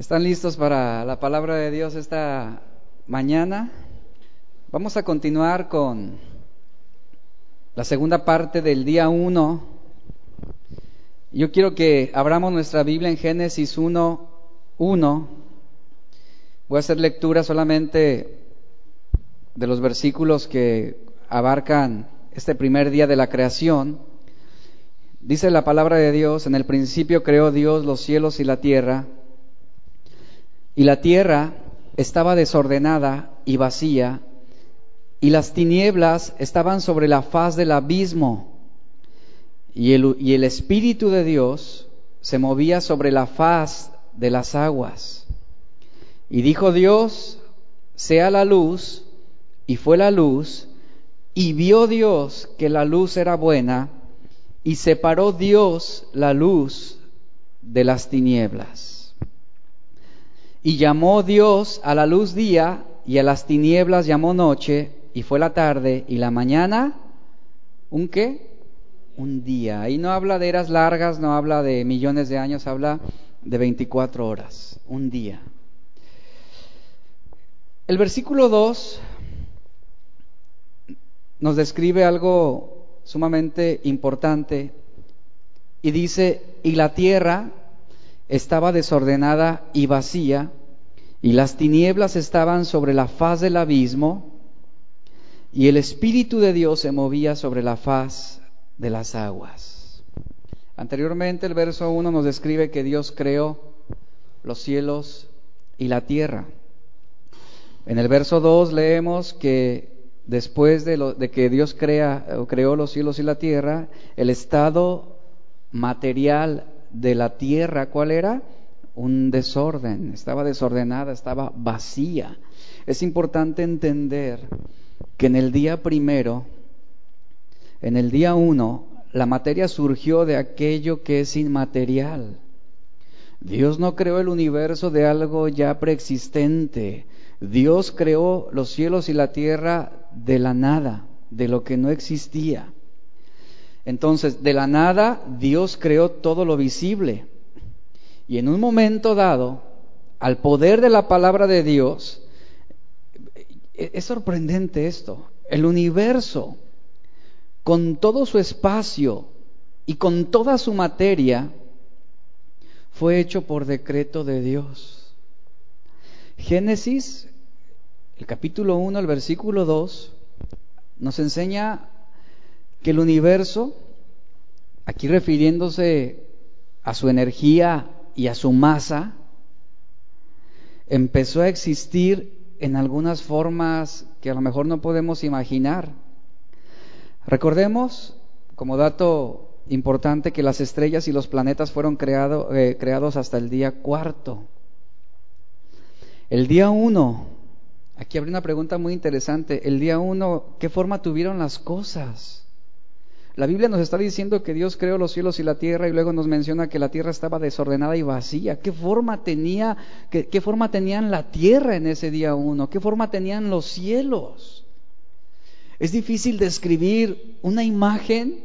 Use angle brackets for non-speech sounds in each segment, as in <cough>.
¿Están listos para la palabra de Dios esta mañana? Vamos a continuar con la segunda parte del día 1. Yo quiero que abramos nuestra Biblia en Génesis 1, 1. Voy a hacer lectura solamente de los versículos que abarcan este primer día de la creación. Dice la palabra de Dios, en el principio creó Dios los cielos y la tierra, y la tierra estaba desordenada y vacía, y las tinieblas estaban sobre la faz del abismo, y el, Espíritu de Dios se movía sobre la faz de las aguas. Y dijo Dios, sea la luz, y fue la luz, y vio Dios que la luz era buena, y separó Dios la luz de las tinieblas. Y llamó Dios a la luz día y a las tinieblas llamó noche y fue la tarde y la mañana un qué? Un día. Ahí no habla de eras largas, no habla de millones de años, habla de 24 horas, un día. El versículo 2 nos describe algo sumamente importante y dice, y la tierra estaba desordenada y vacía, y las tinieblas estaban sobre la faz del abismo, y el Espíritu de Dios se movía sobre la faz de las aguas. Anteriormente el verso 1 nos describe que Dios creó los cielos y la tierra. En el verso 2 leemos que después de, que Dios crea, creó los cielos y la tierra, el estado material de la tierra, ¿cuál era? Un desorden, estaba desordenada, estaba vacía. Es importante entender que en el día primero, en el día uno, la materia surgió de aquello que es inmaterial. Dios no creó el universo de algo ya preexistente. Dios creó los cielos y la tierra de la nada, de lo que no existía. Entonces, de la nada, Dios creó todo lo visible. Y en un momento dado, al poder de la palabra de Dios, e-, es sorprendente esto. El universo, con todo su espacio y con toda su materia, fue hecho por decreto de Dios. Génesis el capítulo 1, el versículo 2, nos enseña que el universo, aquí refiriéndose a su energía y a su masa, empezó a existir en algunas formas que a lo mejor no podemos imaginar. Recordemos, como dato importante, que las estrellas y los planetas fueron eh, creados hasta el día cuarto. El día uno Aquí habría una pregunta muy interesante. El día uno, ¿qué forma tuvieron las cosas? La Biblia nos está diciendo que Dios creó los cielos y la tierra y luego nos menciona que la tierra estaba desordenada y vacía. ¿Qué forma tenía, qué, forma tenían la tierra en ese día uno? ¿Qué forma tenían los cielos? Es difícil describir una imagen,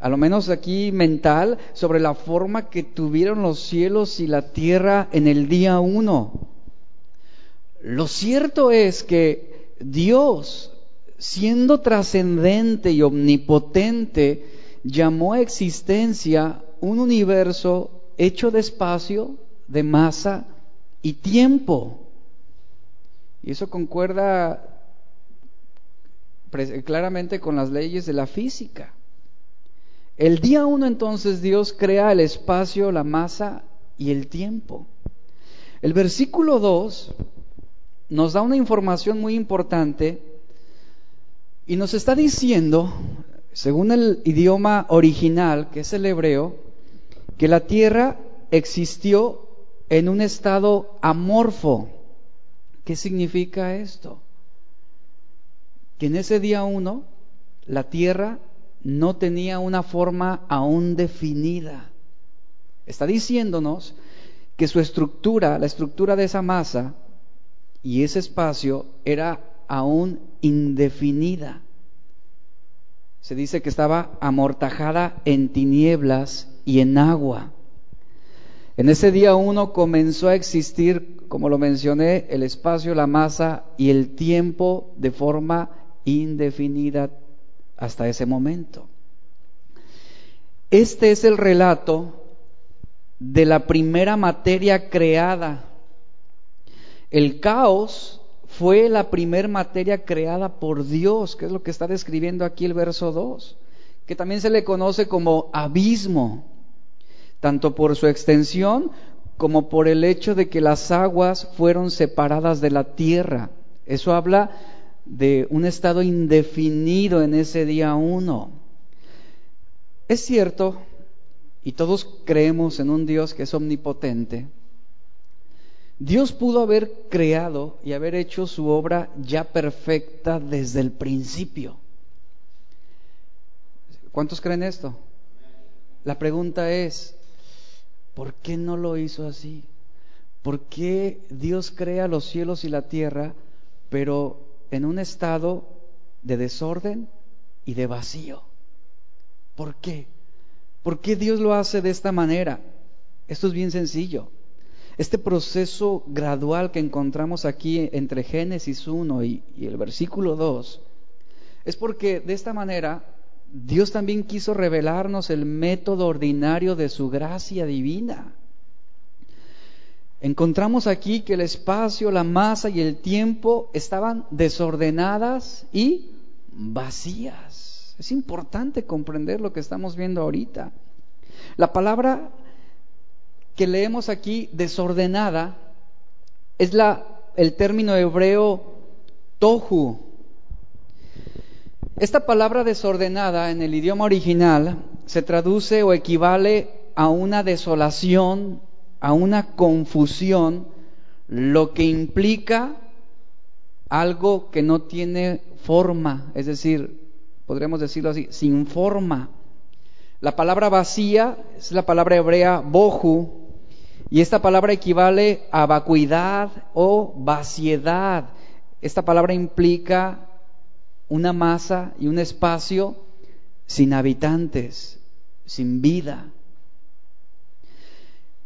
a lo menos aquí mental, sobre la forma que tuvieron los cielos y la tierra en el día uno. Lo cierto es que Dios, siendo trascendente y omnipotente, llamó a existencia un universo hecho de espacio, de masa y tiempo. Y eso concuerda claramente con las leyes de la física. El día uno entonces Dios crea el espacio, la masa y el tiempo. El versículo 2 nos da una información muy importante y nos está diciendo, según el idioma original, que es el hebreo, que la tierra existió en un estado amorfo. ¿Qué significa esto? Que en ese día uno la tierra no tenía una forma aún definida. Está diciéndonos que su estructura, la estructura de esa masa, y ese espacio era aún indefinida. Se dice que estaba amortajada en tinieblas y en agua. En ese día uno comenzó a existir, como lo mencioné, el espacio, la masa y el tiempo de forma indefinida hasta ese momento. Este es el relato de la primera materia creada. El caos fue la primera materia creada por Dios, que es lo que está describiendo aquí el verso 2, que también se le conoce como abismo, tanto por su extensión como por el hecho de que las aguas fueron separadas de la tierra. Eso habla de un estado indefinido en ese día uno. Es cierto, y todos creemos en un Dios que es omnipotente, Dios pudo haber creado y haber hecho su obra ya perfecta desde el principio. ¿Cuántos creen esto? La pregunta es, ¿por qué no lo hizo así? ¿Por qué Dios crea los cielos y la tierra, pero en un estado de desorden y de vacío? ¿Por qué? ¿Por qué Dios lo hace de esta manera? Esto es bien sencillo. Este proceso gradual que encontramos aquí entre Génesis 1 y, el versículo 2 es porque de esta manera Dios también quiso revelarnos el método ordinario de su gracia divina. Encontramos aquí que el espacio, la masa y el tiempo estaban desordenadas y vacías. Es importante comprender lo que estamos viendo ahorita. La palabra que leemos aquí, desordenada, es la, el término hebreo tohu. Esta palabra desordenada en el idioma original se traduce o equivale a una desolación, a una confusión, lo que implica algo que no tiene forma, es decir, podríamos decirlo así, sin forma. La palabra vacía es la palabra hebrea bohu, y esta palabra equivale a vacuidad o vaciedad. Esta palabra implica una masa y un espacio sin habitantes, sin vida.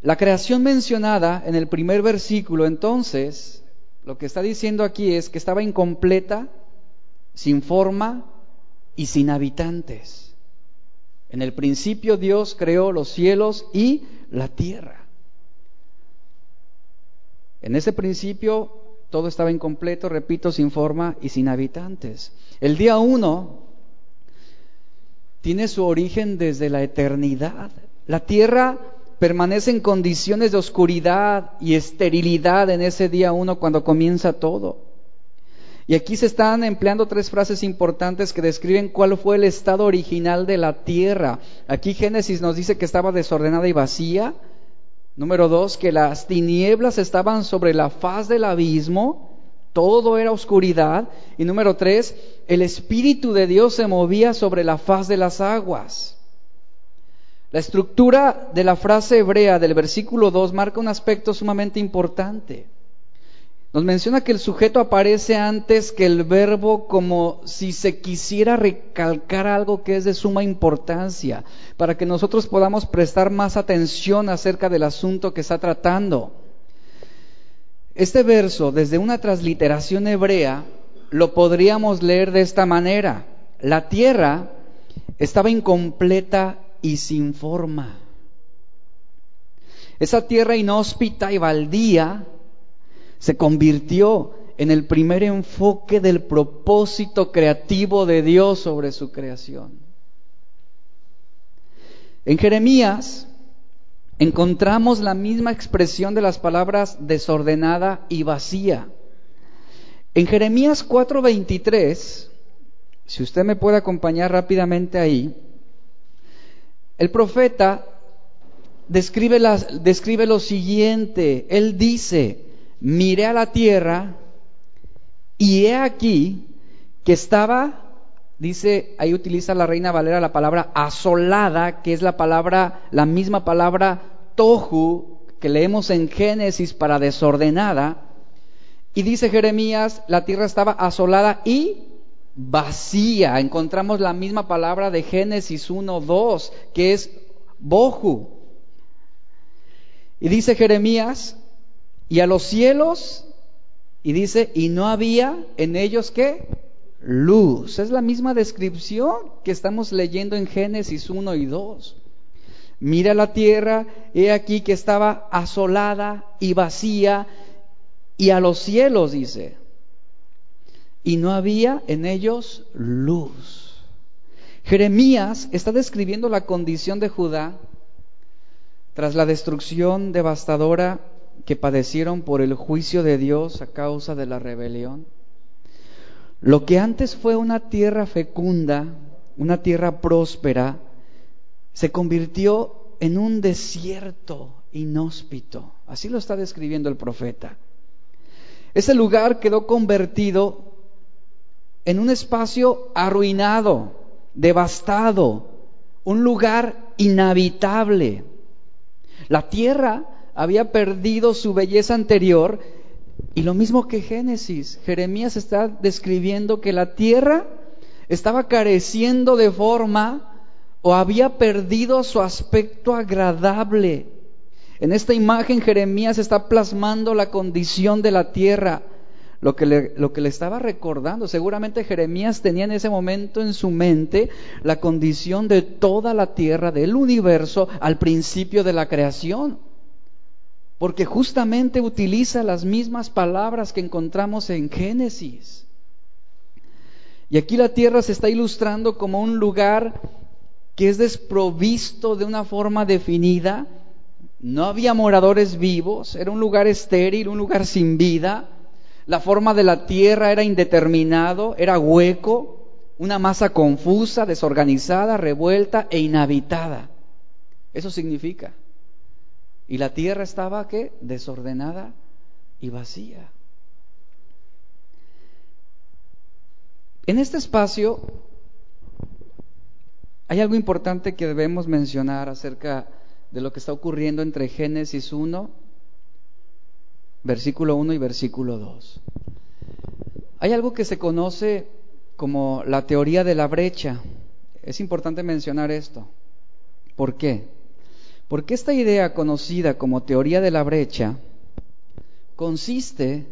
La creación mencionada en el primer versículo, entonces, lo que está diciendo aquí es que estaba incompleta, sin forma y sin habitantes. En el principio Dios creó los cielos y la tierra. En ese principio todo estaba incompleto, repito, sin forma y sin habitantes. El día uno tiene su origen desde la eternidad. La tierra permanece en condiciones de oscuridad y esterilidad en ese día uno cuando comienza todo. Y aquí se están empleando tres frases importantes que describen cuál fue el estado original de la tierra. Aquí Génesis nos dice que estaba desordenada y vacía. Número dos, que las tinieblas estaban sobre la faz del abismo, todo era oscuridad. Y número tres, el Espíritu de Dios se movía sobre la faz de las aguas. La estructura de la frase hebrea del versículo 2 marca un aspecto sumamente importante. Nos menciona que el sujeto aparece antes que el verbo como si se quisiera recalcar algo que es de suma importancia, para que nosotros podamos prestar más atención acerca del asunto que está tratando. Este verso, desde una transliteración hebrea, lo podríamos leer de esta manera. La tierra estaba incompleta y sin forma. Esa tierra inhóspita y baldía se convirtió en el primer enfoque del propósito creativo de Dios sobre su creación. En Jeremías encontramos la misma expresión de las palabras desordenada y vacía. En Jeremías 4:23, si usted me puede acompañar rápidamente ahí, el profeta describe, describe lo siguiente, él dice, miré a la tierra y he aquí que estaba, dice, ahí utiliza la reina Valera la palabra asolada, que es la palabra, la misma palabra tohu que leemos en Génesis para desordenada. Y dice Jeremías, la tierra estaba asolada y vacía. Encontramos la misma palabra de Génesis 1, 2, que es bohu. Y dice Jeremías, y a los cielos, y dice, y no había en ellos qué? Luz. Es la misma descripción que estamos leyendo en Génesis 1 y 2. Mira la tierra, he aquí que estaba asolada y vacía, y a los cielos, dice, y no había en ellos luz. Jeremías está describiendo la condición de Judá tras la destrucción devastadora que padecieron por el juicio de Dios a causa de la rebelión. Lo que antes fue una tierra fecunda, una tierra próspera, se convirtió en un desierto inhóspito. Así lo está describiendo el profeta. Ese lugar quedó convertido en un espacio arruinado, devastado, un lugar inhabitable. La tierra había perdido su belleza anterior y lo mismo que Génesis, Jeremías está describiendo que la tierra estaba careciendo de forma o había perdido su aspecto agradable. En esta imagen Jeremías está plasmando la condición de la tierra, lo que, le, lo que le estaba recordando. Seguramente Jeremías tenía en ese momento en su mente la condición de toda la tierra, del universo, al principio de la creación. Porque justamente utiliza las mismas palabras que encontramos en Génesis. Y aquí la tierra se está ilustrando como un lugar que es desprovisto de una forma definida. No había moradores vivos, era un lugar estéril, un lugar sin vida. La forma de la tierra era indeterminado, era hueco, una masa confusa, desorganizada, revuelta e inhabitada. Eso significa. Y la tierra estaba qué? Desordenada y vacía. En este espacio hay algo importante que debemos mencionar acerca de lo que está ocurriendo entre Génesis 1, versículo 1 y versículo 2. Hay algo que se conoce como la teoría de la brecha. Es importante mencionar esto. ¿Por qué? Porque esta idea conocida como teoría de la brecha consiste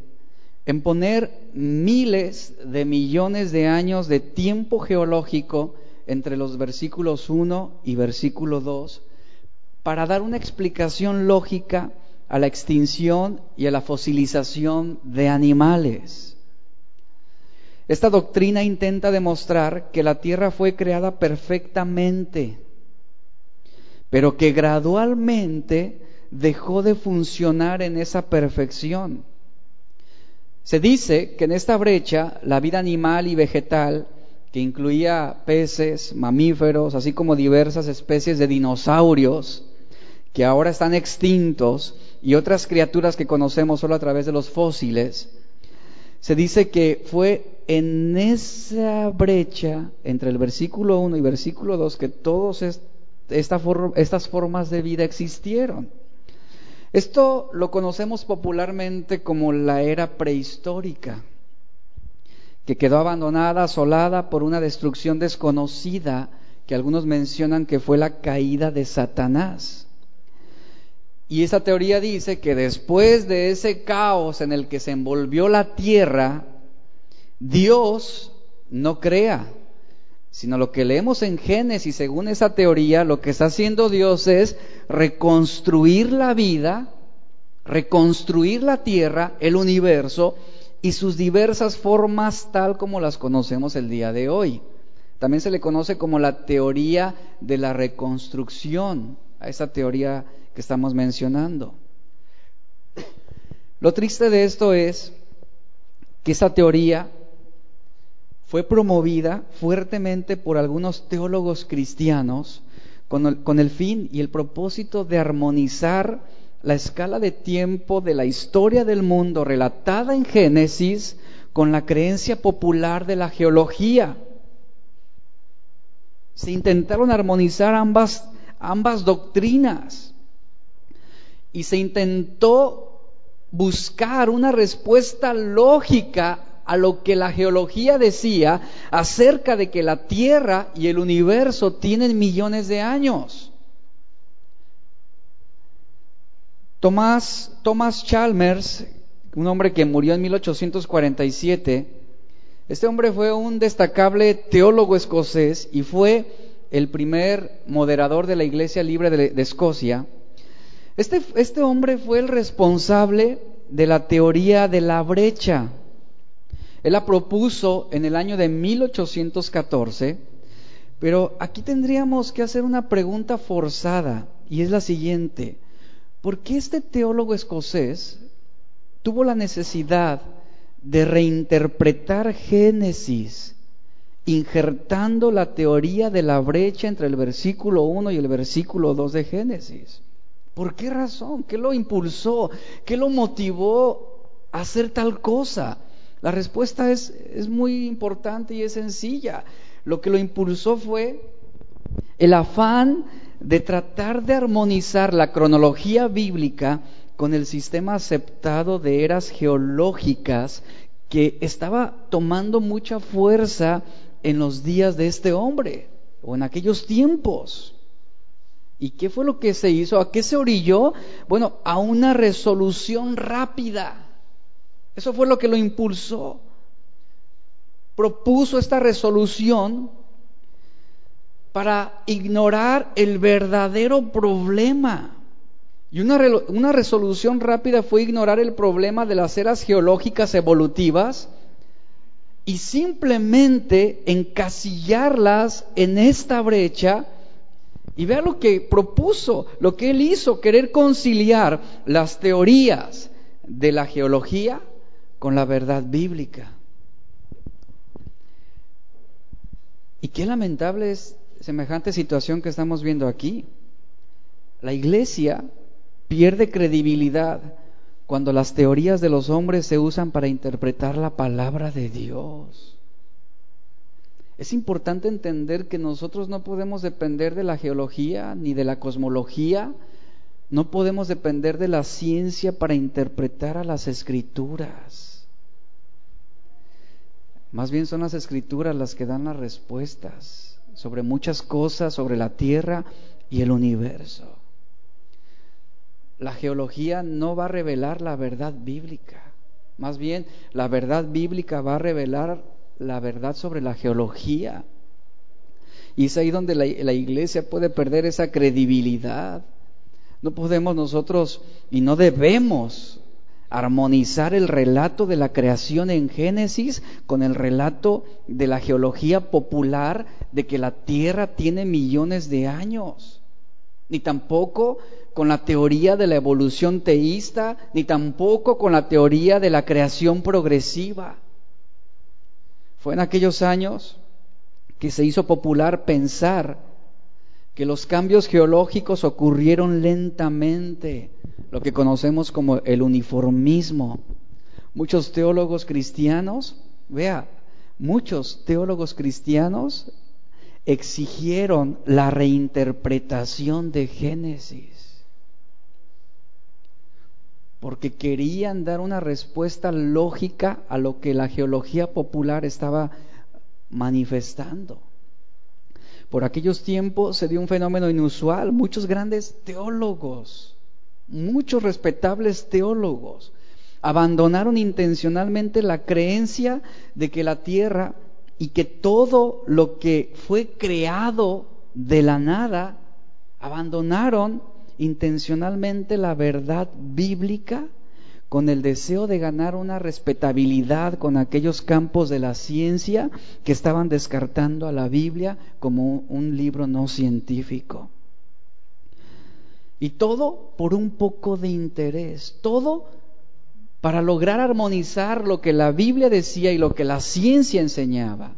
en poner miles de millones de años de tiempo geológico entre los versículos 1 y versículo 2 para dar una explicación lógica a la extinción y a la fosilización de animales. Esta doctrina intenta demostrar que la Tierra fue creada perfectamente, pero que gradualmente dejó de funcionar en esa perfección. Se dice que en esta brecha la vida animal y vegetal que incluía peces, mamíferos, así como diversas especies de dinosaurios que ahora están extintos y otras criaturas que conocemos solo a través de los fósiles, se dice que fue en esa brecha entre el versículo 1 y versículo 2 que estas formas de vida existieron. Esto lo conocemos popularmente como la era prehistórica que quedó abandonada, asolada por una destrucción desconocida que algunos mencionan que fue la caída de Satanás. Y esa teoría dice que después de ese caos en el que se envolvió la tierra, Dios no crea, sino lo que leemos en Génesis, según esa teoría, lo que está haciendo Dios es reconstruir la vida, reconstruir la tierra, el universo, y sus diversas formas tal como las conocemos el día de hoy. También se le conoce como la teoría de la reconstrucción, a esa teoría que estamos mencionando. Lo triste de esto es que esa teoría fue promovida fuertemente por algunos teólogos cristianos con el, fin y el propósito de armonizar la escala de tiempo de la historia del mundo relatada en Génesis con la creencia popular de la geología. Se intentaron armonizar ambas, ambas doctrinas y se intentó buscar una respuesta lógica a lo que la geología decía acerca de que la Tierra y el universo tienen millones de años. Thomas, Thomas Chalmers, un hombre que murió en 1847, este hombre fue un destacable teólogo escocés y fue el primer moderador de la Iglesia Libre de, Escocia. Este, este hombre fue el responsable de la teoría de la brecha. Él la propuso en el año de 1814, pero aquí tendríamos que hacer una pregunta forzada y es la siguiente. ¿Por qué este teólogo escocés tuvo la necesidad de reinterpretar Génesis, injertando la teoría de la brecha entre el versículo 1 y el versículo 2 de Génesis. ¿Por qué razón? ¿Qué lo impulsó? ¿Qué lo motivó a hacer tal cosa? La respuesta es, muy importante y es sencilla. Lo que lo impulsó fue el afán de tratar de armonizar la cronología bíblica con el sistema aceptado de eras geológicas que estaba tomando mucha fuerza en los días de este hombre o en aquellos tiempos. ¿Y qué fue lo que se hizo? ¿A qué se orilló? Bueno, a una resolución rápida. Eso fue lo que lo impulsó. Propuso esta resolución para ignorar el verdadero problema. Y una, resolución rápida fue ignorar el problema de las eras geológicas evolutivas y simplemente encasillarlas en esta brecha. Y vea lo que propuso, lo que él hizo, querer conciliar las teorías de la geología con la verdad bíblica. Y qué lamentable es semejante situación que estamos viendo aquí. La iglesia pierde credibilidad cuando las teorías de los hombres se usan para interpretar la palabra de Dios. Es importante entender que nosotros no podemos depender de la geología ni de la cosmología, no podemos depender de la ciencia para interpretar a las escrituras. Más bien son las escrituras las que dan las respuestas sobre muchas cosas, sobre la tierra y el universo la geología no va a revelar la verdad bíblica. Más bien, la verdad bíblica va a revelar la verdad sobre la geología. Y es ahí donde la, iglesia puede perder esa credibilidad. No podemos nosotros y no debemos armonizar el relato de la creación en Génesis con el relato de la geología popular de que la Tierra tiene millones de años. Ni tampoco con la teoría de la evolución teísta, ni tampoco con la teoría de la creación progresiva. Fue en aquellos años que se hizo popular pensar que los cambios geológicos ocurrieron lentamente, lo que conocemos como el uniformismo. Muchos teólogos cristianos, vea, muchos teólogos cristianos exigieron la reinterpretación de Génesis porque querían dar una respuesta lógica a lo que la geología popular estaba manifestando. Por aquellos tiempos se dio un fenómeno inusual, muchos grandes teólogos, muchos respetables teólogos, abandonaron intencionalmente la creencia de que la tierra y que todo lo que fue creado de la nada, abandonaron intencionalmente la verdad bíblica con el deseo de ganar una respetabilidad con aquellos campos de la ciencia que estaban descartando a la Biblia como un libro no científico. Y todo por un poco de interés, todo para lograr armonizar lo que la Biblia decía y lo que la ciencia enseñaba.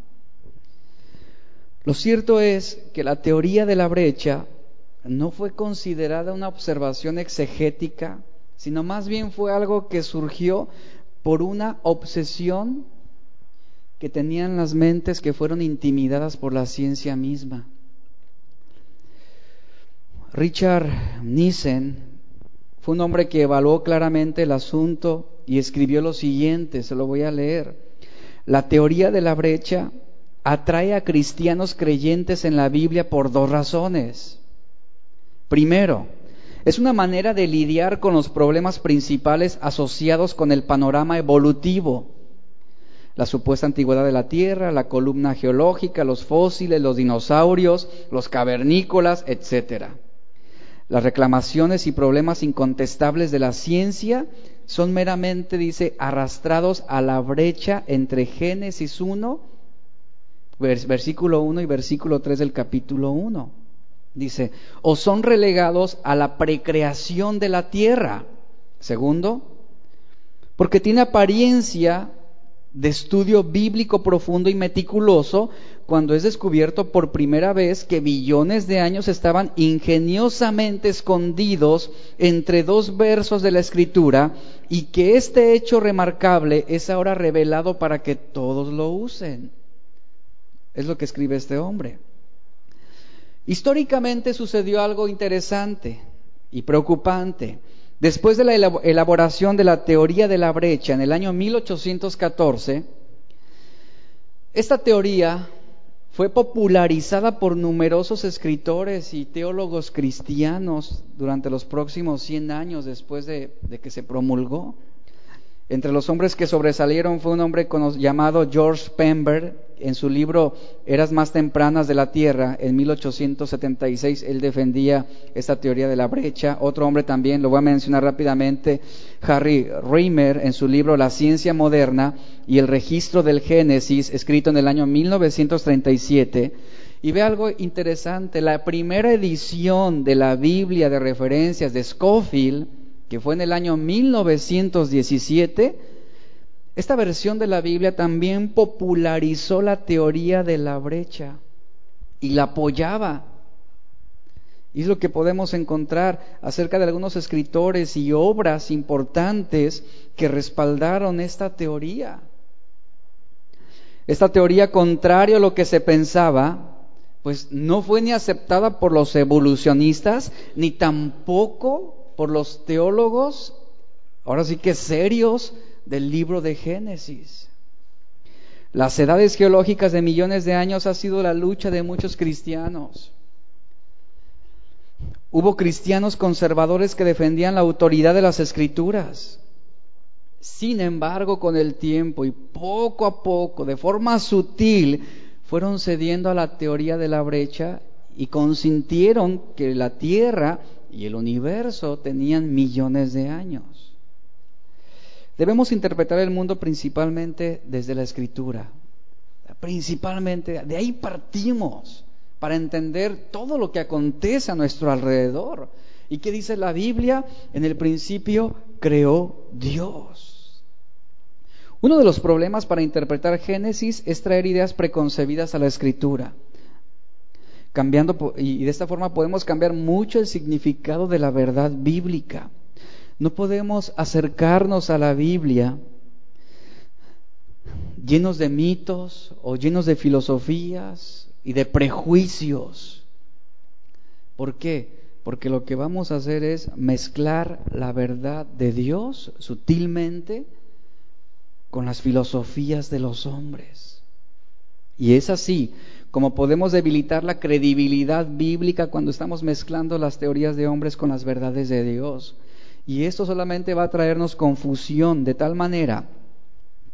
Lo cierto es que la teoría de la brecha no fue considerada una observación exegética, sino más bien fue algo que surgió por una obsesión que tenían las mentes que fueron intimidadas por la ciencia misma. Richard Nissen fue un hombre que evaluó claramente el asunto y escribió lo siguiente, se lo voy a leer. La teoría de la brecha atrae a cristianos creyentes en la Biblia por dos razones. Primero, Es una manera de lidiar con los problemas principales asociados con el panorama evolutivo. La supuesta antigüedad de la Tierra, la columna geológica, los fósiles, los dinosaurios, los cavernícolas, etc. Las reclamaciones y problemas incontestables de la ciencia son meramente, dice, arrastrados a la brecha entre Génesis 1, versículo 1 y versículo 3 del capítulo 1. Dice, o son relegados a la precreación de la tierra. Segundo, porque tiene apariencia de estudio bíblico profundo y meticuloso cuando es descubierto por primera vez que billones de años estaban ingeniosamente escondidos entre dos versos de la escritura y que este hecho remarcable es ahora revelado para que todos lo usen. Es lo que escribe este hombre. Históricamente sucedió algo interesante y preocupante. Después de la elaboración de la teoría de la brecha en el año 1814, esta teoría fue popularizada por numerosos escritores y teólogos cristianos durante los próximos 100 años después de, que se promulgó. Entre los hombres que sobresalieron fue un hombre llamado George Pember. En su libro Eras más tempranas de la Tierra, en 1876, él defendía esta teoría de la brecha. Otro hombre también, lo voy a mencionar rápidamente, Harry Reimer, en su libro La ciencia moderna y el registro del Génesis, escrito en el año 1937. Y ve algo interesante, la primera edición de la Biblia de referencias de Scofield, que fue en el año 1917, esta versión de la Biblia también popularizó la teoría de la brecha y la apoyaba. Y es lo que podemos encontrar acerca de algunos escritores y obras importantes que respaldaron esta teoría. Esta teoría, contrario a lo que se pensaba, pues no fue ni aceptada por los evolucionistas, ni tampoco por los teólogos, ahora sí que serios, del libro de Génesis. Las edades geológicas de millones de años ha sido la lucha de muchos cristianos. Hubo cristianos conservadores que defendían la autoridad de las escrituras. Sin embargo, con el tiempo y poco a poco, de forma sutil, fueron cediendo a la teoría de la brecha y consintieron que la Tierra y el universo tenían millones de años. Debemos interpretar el mundo principalmente desde la escritura. Principalmente, de ahí partimos para entender todo lo que acontece a nuestro alrededor. ¿Y qué dice la Biblia? En el principio creó Dios. Uno de los problemas para interpretar Génesis es traer ideas preconcebidas a la escritura cambiando y de esta forma podemos cambiar mucho el significado de la verdad bíblica. No podemos acercarnos a la Biblia llenos de mitos o llenos de filosofías y de prejuicios. ¿Por qué? Porque lo que vamos a hacer es mezclar la verdad de Dios sutilmente con las filosofías de los hombres. Y es así como podemos debilitar la credibilidad bíblica cuando estamos mezclando las teorías de hombres con las verdades de Dios. Y esto solamente va a traernos confusión de tal manera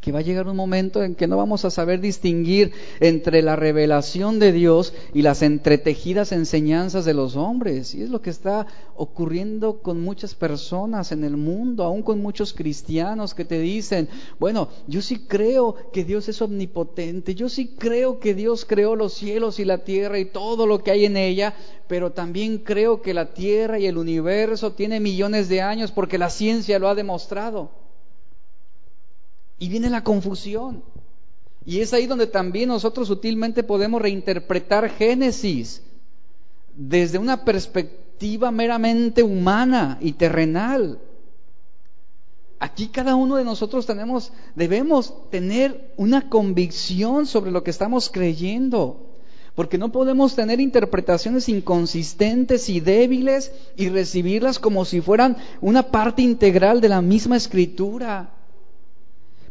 que va a llegar un momento en que no vamos a saber distinguir entre la revelación de Dios y las entretejidas enseñanzas de los hombres. Y es lo que está ocurriendo con muchas personas en el mundo, aún con muchos cristianos que te dicen, bueno, yo sí creo que Dios es omnipotente, yo sí creo que Dios creó los cielos y la tierra y todo lo que hay en ella, pero también creo que la tierra y el universo tiene millones de años porque la ciencia lo ha demostrado. Y viene la confusión. Y es ahí donde también nosotros sutilmente podemos reinterpretar Génesis desde una perspectiva meramente humana y terrenal. Aquí cada uno de nosotros tenemos, debemos tener una convicción sobre lo que estamos creyendo, porque no podemos tener interpretaciones inconsistentes y débiles y recibirlas como si fueran una parte integral de la misma escritura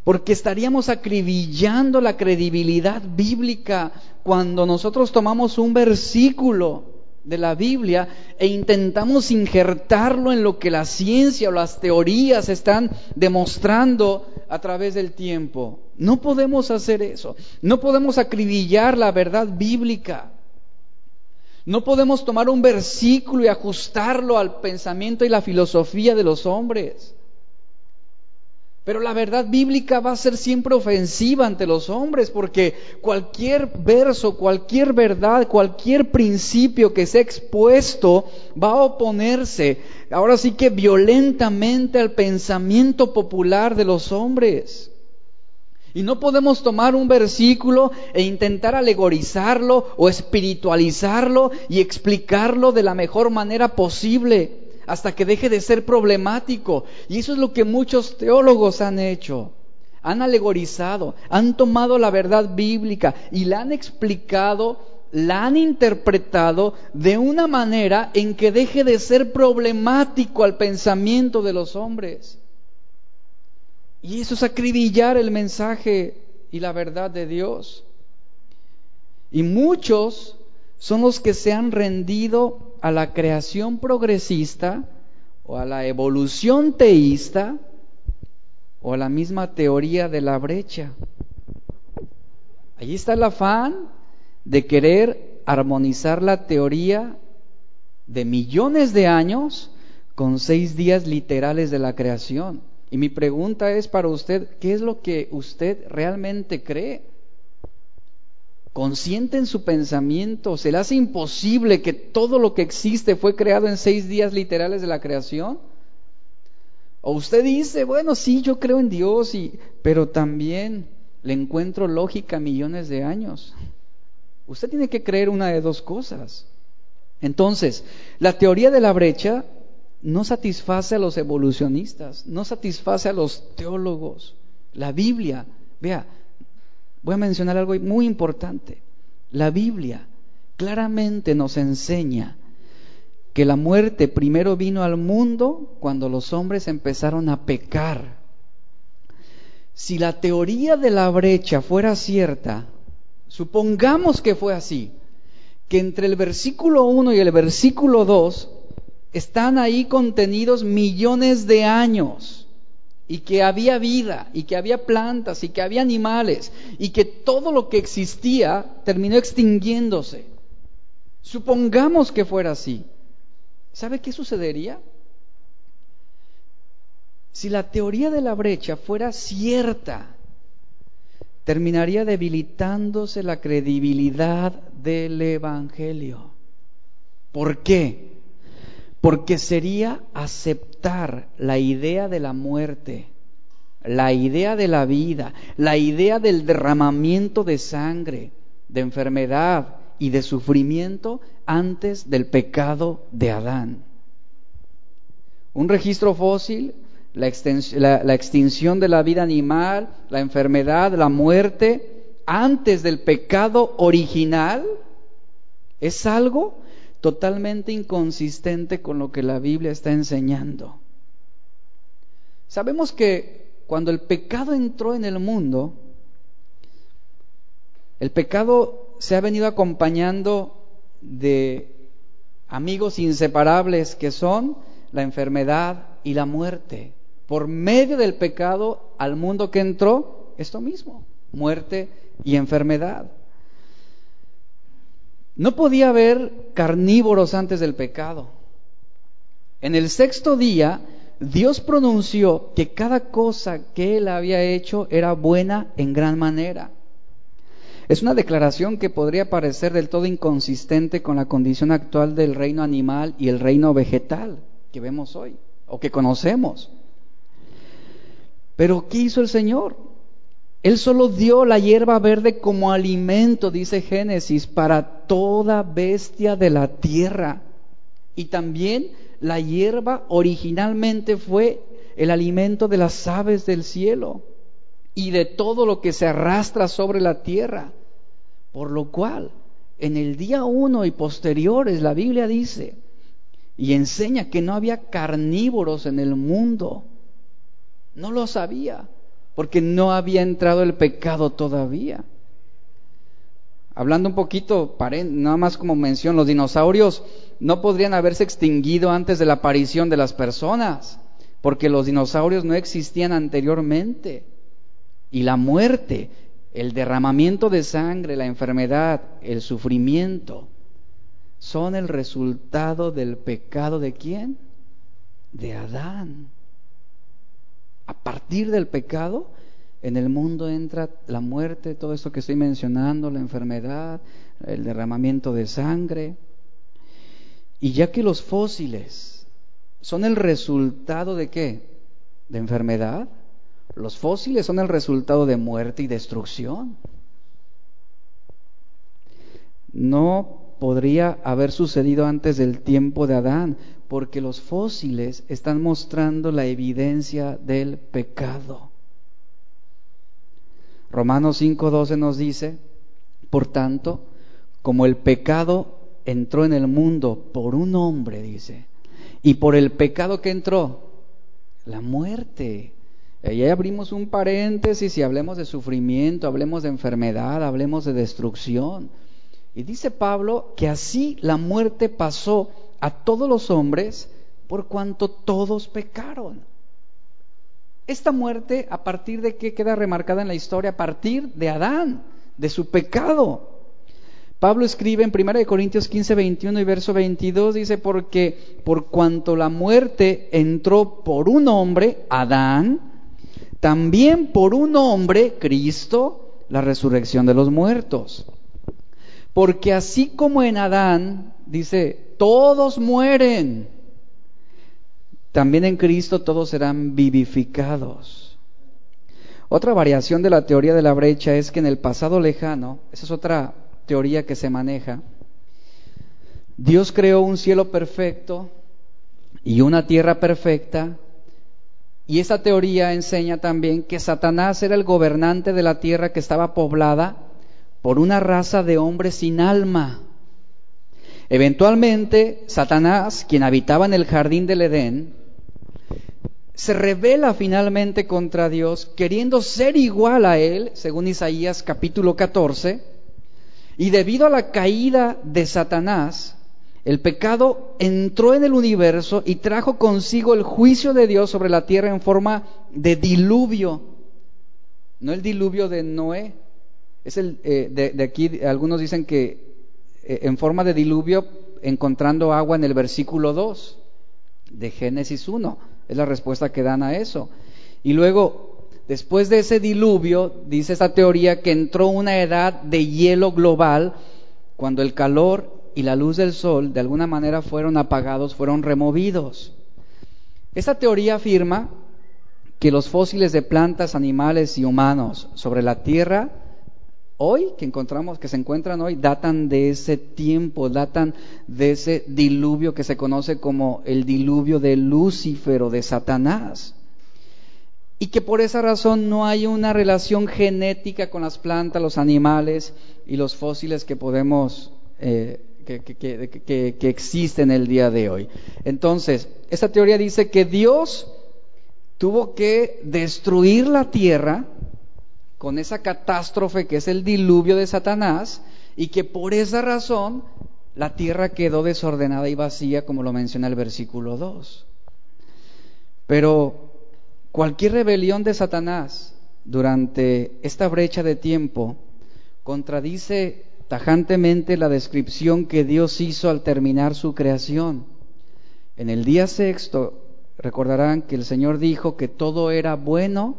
porque estaríamos acribillando la credibilidad bíblica cuando nosotros tomamos un versículo de la Biblia e intentamos injertarlo en lo que la ciencia o las teorías están demostrando a través del tiempo. No podemos hacer eso. No podemos acribillar la verdad bíblica. No podemos tomar un versículo y ajustarlo al pensamiento y la filosofía de los hombres. Pero la verdad bíblica va a ser siempre ofensiva ante los hombres porque cualquier verso, cualquier verdad, cualquier principio que sea expuesto va a oponerse, ahora sí que violentamente al pensamiento popular de los hombres. Y no podemos tomar un versículo e intentar alegorizarlo o espiritualizarlo y explicarlo de la mejor manera posible hasta que deje de ser problemático. Y eso es lo que muchos teólogos han hecho. Han alegorizado, han tomado la verdad bíblica y la han explicado, la han interpretado de una manera en que deje de ser problemático al pensamiento de los hombres. Y eso es acribillar el mensaje y la verdad de Dios. Y muchos son los que se han rendido a la creación progresista o a la evolución teísta o a la misma teoría de la brecha. Allí está el afán de querer armonizar la teoría de millones de años con seis días literales de la creación. Y mi pregunta es para usted, ¿qué es lo que usted realmente cree? Consciente en su pensamiento, se le hace imposible que todo lo que existe fue creado en seis días literales de la creación. O usted dice, bueno, sí, yo creo en Dios, y, pero también le encuentro lógica millones de años. Usted tiene que creer una de dos cosas. Entonces, la teoría de la brecha no satisface a los evolucionistas, no satisface a los teólogos. La Biblia, vea, voy a mencionar algo muy importante. La Biblia claramente nos enseña que la muerte primero vino al mundo cuando los hombres empezaron a pecar. Si la teoría de la brecha fuera cierta, supongamos que fue así, que entre el versículo 1 y el versículo 2 están ahí contenidos millones de años y que había vida y que había plantas y que había animales y que todo lo que existía terminó extinguiéndose. Supongamos que fuera así. ¿Sabe qué sucedería? Si la teoría de la brecha fuera cierta, terminaría debilitándose la credibilidad del Evangelio. ¿Por qué? Porque sería aceptar la idea de la muerte, la idea de la vida, la idea del derramamiento de sangre, de enfermedad y de sufrimiento antes del pecado de Adán. Un registro fósil, la, extinción de la vida animal, la enfermedad, la muerte, antes del pecado original, es algo totalmente inconsistente con lo que la Biblia está enseñando. Sabemos que cuando el pecado entró en el mundo, el pecado se ha venido acompañando de amigos inseparables que son la enfermedad y la muerte. Por medio del pecado al mundo que entró, esto mismo, muerte y enfermedad. No podía haber carnívoros antes del pecado. En el sexto día, Dios pronunció que cada cosa que él había hecho era buena en gran manera. Es una declaración que podría parecer del todo inconsistente con la condición actual del reino animal y el reino vegetal que vemos hoy o que conocemos. Pero ¿qué hizo el Señor? Él solo dio la hierba verde como alimento, dice Génesis, para toda bestia de la tierra. Y también la hierba originalmente fue el alimento de las aves del cielo y de todo lo que se arrastra sobre la tierra. Por lo cual, en el día uno y posteriores, la Biblia dice y enseña que no había carnívoros en el mundo. No lo sabía porque no había entrado el pecado todavía. Hablando un poquito, nada más como mención, los dinosaurios no podrían haberse extinguido antes de la aparición de las personas, porque los dinosaurios no existían anteriormente. Y la muerte, el derramamiento de sangre, la enfermedad, el sufrimiento, son el resultado del pecado de quién? De Adán. A partir del pecado, en el mundo entra la muerte, todo esto que estoy mencionando, la enfermedad, el derramamiento de sangre. Y ya que los fósiles son el resultado de qué? De enfermedad. Los fósiles son el resultado de muerte y destrucción. No podría haber sucedido antes del tiempo de Adán, porque los fósiles están mostrando la evidencia del pecado. Romanos 5:12 nos dice, por tanto, como el pecado entró en el mundo por un hombre, dice, y por el pecado que entró, la muerte. Ahí abrimos un paréntesis y hablemos de sufrimiento, hablemos de enfermedad, hablemos de destrucción. Y dice Pablo que así la muerte pasó a todos los hombres por cuanto todos pecaron. Esta muerte, ¿a partir de qué queda remarcada en la historia? A partir de Adán, de su pecado. Pablo escribe en 1 Corintios 15, 21 y verso 22, dice, porque por cuanto la muerte entró por un hombre, Adán, también por un hombre, Cristo, la resurrección de los muertos. Porque así como en Adán, dice, todos mueren también en Cristo todos serán vivificados. Otra variación de la teoría de la brecha es que en el pasado lejano, esa es otra teoría que se maneja, Dios creó un cielo perfecto y una tierra perfecta, y esa teoría enseña también que Satanás era el gobernante de la tierra que estaba poblada por una raza de hombres sin alma. Eventualmente, Satanás, quien habitaba en el jardín del Edén, se revela finalmente contra Dios, queriendo ser igual a Él, según Isaías capítulo 14, y debido a la caída de Satanás, el pecado entró en el universo y trajo consigo el juicio de Dios sobre la tierra en forma de diluvio. No el diluvio de Noé. Es el, eh, de, aquí algunos dicen que en forma de diluvio encontrando agua en el versículo 2 de Génesis 1. Es la respuesta que dan a eso. Y luego, después de ese diluvio, dice esta teoría que entró una edad de hielo global cuando el calor y la luz del sol de alguna manera fueron apagados, fueron removidos. Esta teoría afirma que los fósiles de plantas, animales y humanos sobre la Tierra hoy que encontramos, que se encuentran hoy, datan de ese tiempo, datan de ese diluvio que se conoce como el diluvio de Lucifer o de Satanás. Y que por esa razón no hay una relación genética con las plantas, los animales y los fósiles que podemos, eh, que, que, que existen el día de hoy. Entonces, esta teoría dice que Dios tuvo que destruir la tierra, con esa catástrofe que es el diluvio de Satanás y que por esa razón la tierra quedó desordenada y vacía, como lo menciona el versículo 2. Pero cualquier rebelión de Satanás durante esta brecha de tiempo contradice tajantemente la descripción que Dios hizo al terminar su creación. En el día sexto recordarán que el Señor dijo que todo era bueno,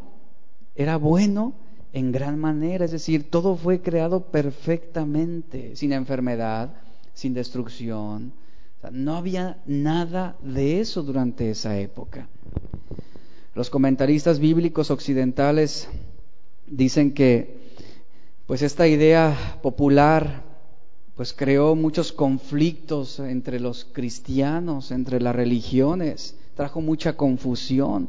era bueno en gran manera, es decir, todo fue creado perfectamente, sin enfermedad, sin destrucción. no había nada de eso durante esa época. Los comentaristas bíblicos occidentales dicen que pues esta idea popular pues creó muchos conflictos entre los cristianos, entre las religiones, trajo mucha confusión.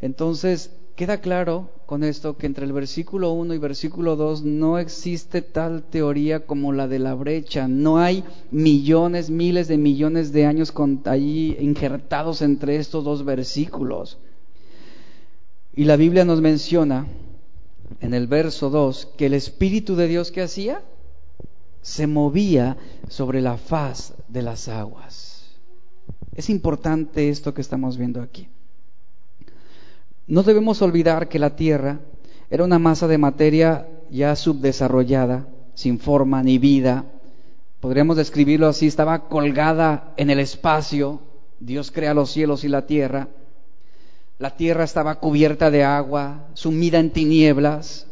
Entonces, queda claro con esto que entre el versículo 1 y versículo 2 no existe tal teoría como la de la brecha. No hay millones, miles de millones de años con, allí injertados entre estos dos versículos. Y la Biblia nos menciona en el verso 2 que el Espíritu de Dios que hacía se movía sobre la faz de las aguas. Es importante esto que estamos viendo aquí. No debemos olvidar que la Tierra era una masa de materia ya subdesarrollada, sin forma ni vida. Podríamos describirlo así, estaba colgada en el espacio. Dios crea los cielos y la tierra. La tierra estaba cubierta de agua, sumida en tinieblas.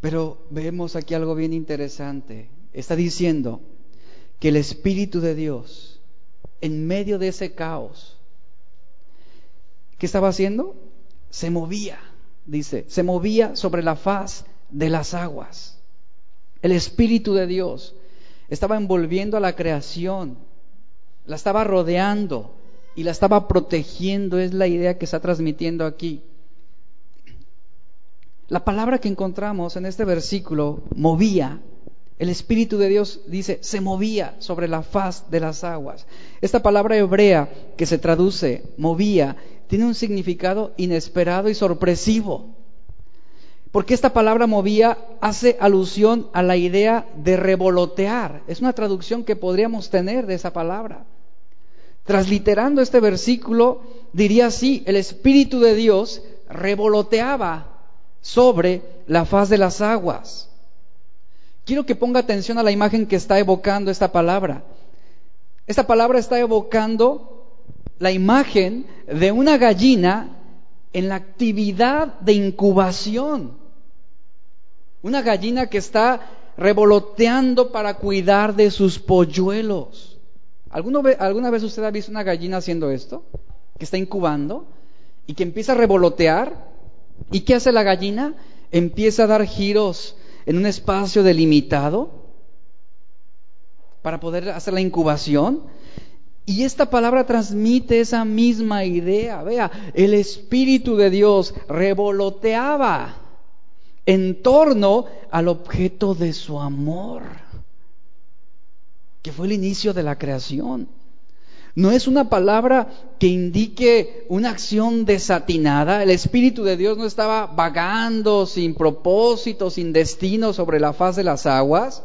Pero vemos aquí algo bien interesante. Está diciendo que el Espíritu de Dios, en medio de ese caos, ¿qué estaba haciendo? Se movía, dice, se movía sobre la faz de las aguas. El Espíritu de Dios estaba envolviendo a la creación, la estaba rodeando y la estaba protegiendo, es la idea que está transmitiendo aquí. La palabra que encontramos en este versículo, movía, el Espíritu de Dios dice, se movía sobre la faz de las aguas. Esta palabra hebrea que se traduce movía tiene un significado inesperado y sorpresivo. Porque esta palabra movía hace alusión a la idea de revolotear. Es una traducción que podríamos tener de esa palabra. Transliterando este versículo, diría así, el Espíritu de Dios revoloteaba sobre la faz de las aguas. Quiero que ponga atención a la imagen que está evocando esta palabra. Esta palabra está evocando la imagen de una gallina en la actividad de incubación. Una gallina que está revoloteando para cuidar de sus polluelos. ¿Alguna vez usted ha visto una gallina haciendo esto? Que está incubando y que empieza a revolotear. ¿Y qué hace la gallina? Empieza a dar giros en un espacio delimitado para poder hacer la incubación. Y esta palabra transmite esa misma idea. Vea, el Espíritu de Dios revoloteaba en torno al objeto de su amor, que fue el inicio de la creación. No es una palabra que indique una acción desatinada. El Espíritu de Dios no estaba vagando sin propósito, sin destino sobre la faz de las aguas,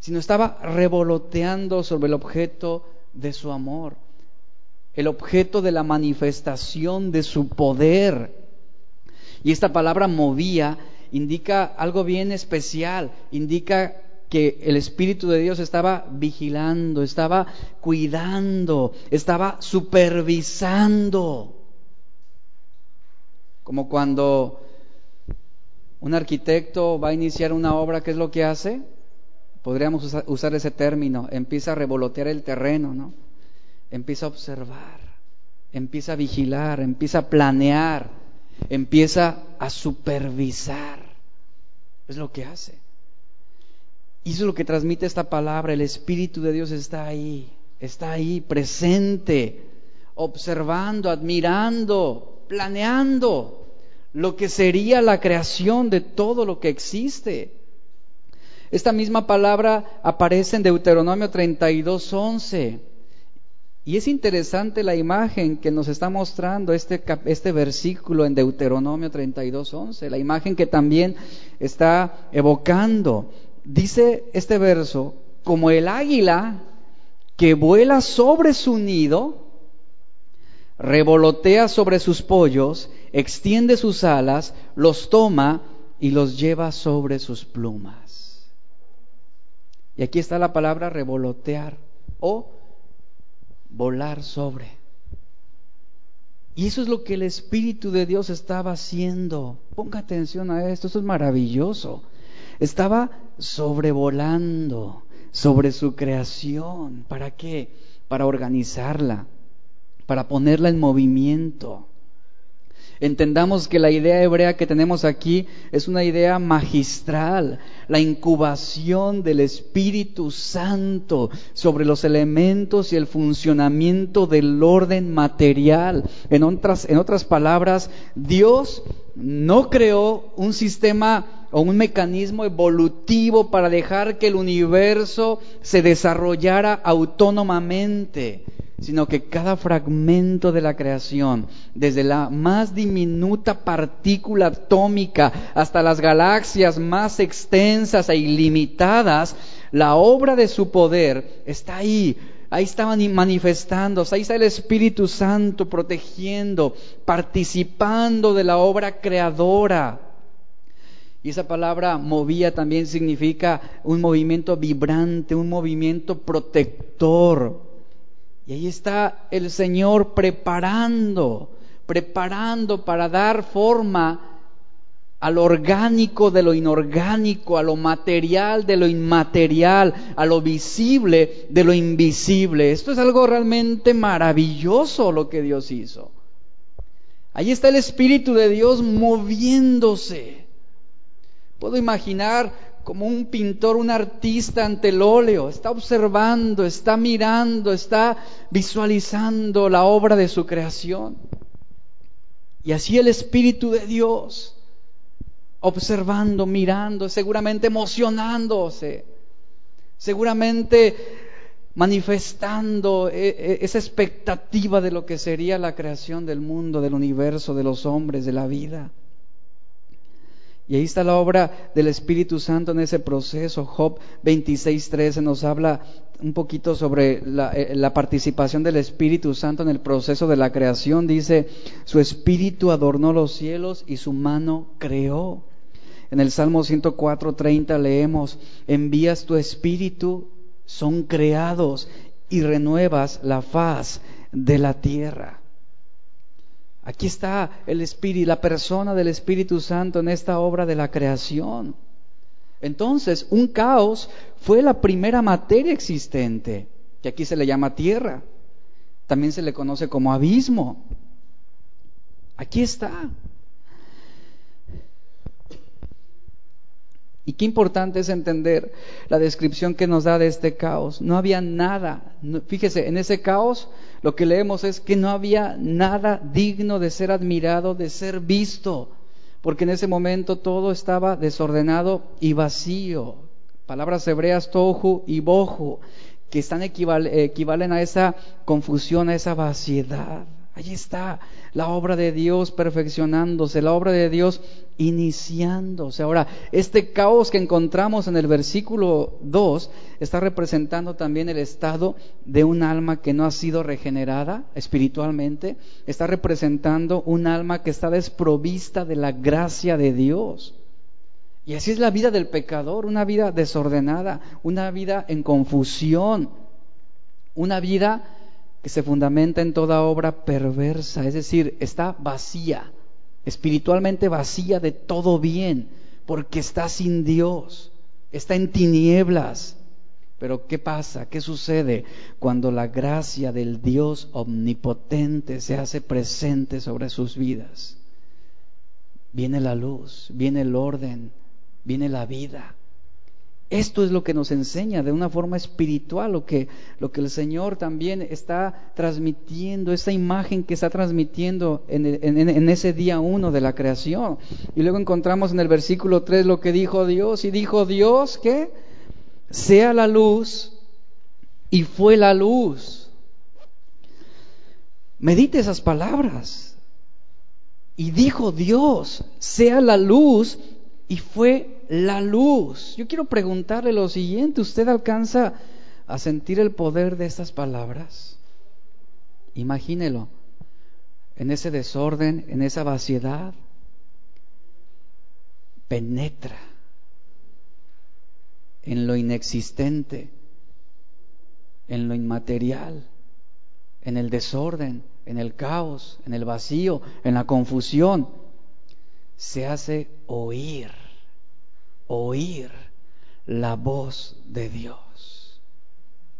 sino estaba revoloteando sobre el objeto de su amor, el objeto de la manifestación de su poder. Y esta palabra movía indica algo bien especial, indica que el Espíritu de Dios estaba vigilando, estaba cuidando, estaba supervisando. Como cuando un arquitecto va a iniciar una obra, ¿qué es lo que hace? Podríamos usar ese término, empieza a revolotear el terreno, ¿no? Empieza a observar, empieza a vigilar, empieza a planear empieza a supervisar. Es lo que hace. Y eso es lo que transmite esta palabra. El Espíritu de Dios está ahí, está ahí, presente, observando, admirando, planeando lo que sería la creación de todo lo que existe. Esta misma palabra aparece en Deuteronomio 32, 11. Y es interesante la imagen que nos está mostrando este, este versículo en Deuteronomio 32.11, la imagen que también está evocando. Dice este verso, como el águila que vuela sobre su nido, revolotea sobre sus pollos, extiende sus alas, los toma y los lleva sobre sus plumas. Y aquí está la palabra revolotear o volar sobre. Y eso es lo que el Espíritu de Dios estaba haciendo. Ponga atención a esto, esto es maravilloso. Estaba sobrevolando sobre su creación. ¿Para qué? Para organizarla, para ponerla en movimiento. Entendamos que la idea hebrea que tenemos aquí es una idea magistral, la incubación del Espíritu Santo sobre los elementos y el funcionamiento del orden material. En otras, palabras, Dios no creó un sistema o un mecanismo evolutivo para dejar que el universo se desarrollara autónomamente sino que cada fragmento de la creación, desde la más diminuta partícula atómica hasta las galaxias más extensas e ilimitadas, la obra de su poder está ahí. Ahí estaban manifestándose, ahí está el Espíritu Santo protegiendo, participando de la obra creadora. Y esa palabra movía también significa un movimiento vibrante, un movimiento protector. Y ahí está el Señor preparando, preparando para dar forma a lo orgánico de lo inorgánico, a lo material de lo inmaterial, a lo visible de lo invisible. Esto es algo realmente maravilloso lo que Dios hizo. Ahí está el Espíritu de Dios moviéndose. Puedo imaginar como un pintor, un artista ante el óleo, está observando, está mirando, está visualizando la obra de su creación. Y así el Espíritu de Dios, observando, mirando, seguramente emocionándose, seguramente manifestando e, e, esa expectativa de lo que sería la creación del mundo, del universo, de los hombres, de la vida. Y ahí está la obra del Espíritu Santo en ese proceso. Job 26.13 nos habla un poquito sobre la, eh, la, participación del Espíritu Santo en el proceso de la creación. Dice, su Espíritu adornó los cielos y su mano creó. En el Salmo 104.30 leemos, envías tu Espíritu, son creados y renuevas la faz de la tierra. Aquí está el Espíritu, la persona del Espíritu Santo en esta obra de la creación. Entonces, un caos fue la primera materia existente, que aquí se le llama tierra. También se le conoce como abismo. Aquí está. Y qué importante es entender la descripción que nos da de este caos. No había nada. Fíjese, en ese caos lo que leemos es que no había nada digno de ser admirado, de ser visto, porque en ese momento todo estaba desordenado y vacío. Palabras hebreas tohu y bohu, que están equivalen a esa confusión, a esa vaciedad. Allí está la obra de Dios perfeccionándose, la obra de Dios iniciándose. Ahora, este caos que encontramos en el versículo 2 está representando también el estado de un alma que no ha sido regenerada espiritualmente, está representando un alma que está desprovista de la gracia de Dios. Y así es la vida del pecador, una vida desordenada, una vida en confusión, una vida que se fundamenta en toda obra perversa, es decir, está vacía, espiritualmente vacía de todo bien, porque está sin Dios, está en tinieblas. Pero ¿qué pasa? ¿Qué sucede cuando la gracia del Dios omnipotente se hace presente sobre sus vidas? Viene la luz, viene el orden, viene la vida. Esto es lo que nos enseña de una forma espiritual, lo que, lo que el Señor también está transmitiendo, esa imagen que está transmitiendo en, ese día uno de la creación. Y luego encontramos en el versículo 3 lo que dijo Dios, y dijo Dios que sea la luz, y fue la luz. Medite esas palabras. Y dijo Dios, sea la luz, y fue la luz. Yo quiero preguntarle lo siguiente, ¿usted alcanza a sentir el poder de estas palabras? Imagínelo, en ese desorden, en esa vaciedad, penetra en lo inexistente, en lo inmaterial, en el desorden, en el caos, en el vacío, en la confusión, se hace oír oír la voz de Dios,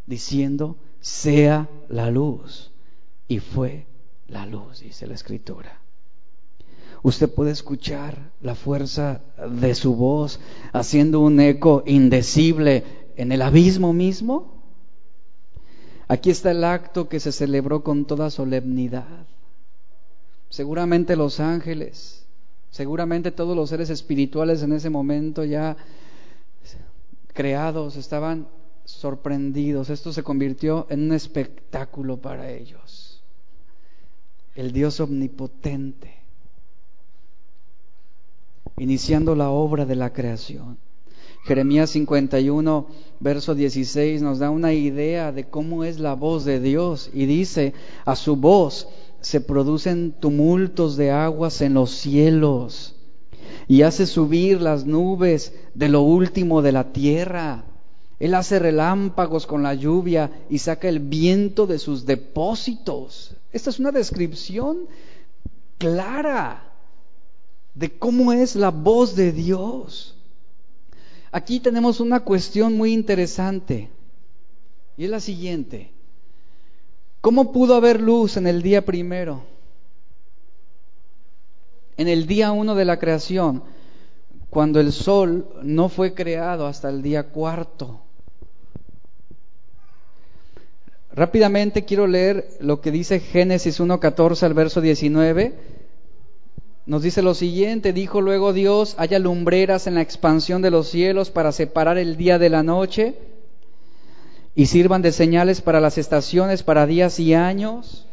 diciendo, sea la luz. Y fue la luz, dice la escritura. Usted puede escuchar la fuerza de su voz haciendo un eco indecible en el abismo mismo. Aquí está el acto que se celebró con toda solemnidad. Seguramente los ángeles Seguramente todos los seres espirituales en ese momento ya creados estaban sorprendidos. Esto se convirtió en un espectáculo para ellos. El Dios omnipotente, iniciando la obra de la creación. Jeremías 51, verso 16 nos da una idea de cómo es la voz de Dios y dice, a su voz se producen tumultos de aguas en los cielos y hace subir las nubes de lo último de la tierra. Él hace relámpagos con la lluvia y saca el viento de sus depósitos. Esta es una descripción clara de cómo es la voz de Dios. Aquí tenemos una cuestión muy interesante y es la siguiente. ¿Cómo pudo haber luz en el día primero? En el día uno de la creación, cuando el sol no fue creado hasta el día cuarto. Rápidamente quiero leer lo que dice Génesis 1.14 al verso 19 nos dice lo siguiente, dijo luego Dios, haya lumbreras en la expansión de los cielos para separar el día de la noche y sirvan de señales para las estaciones, para días y años,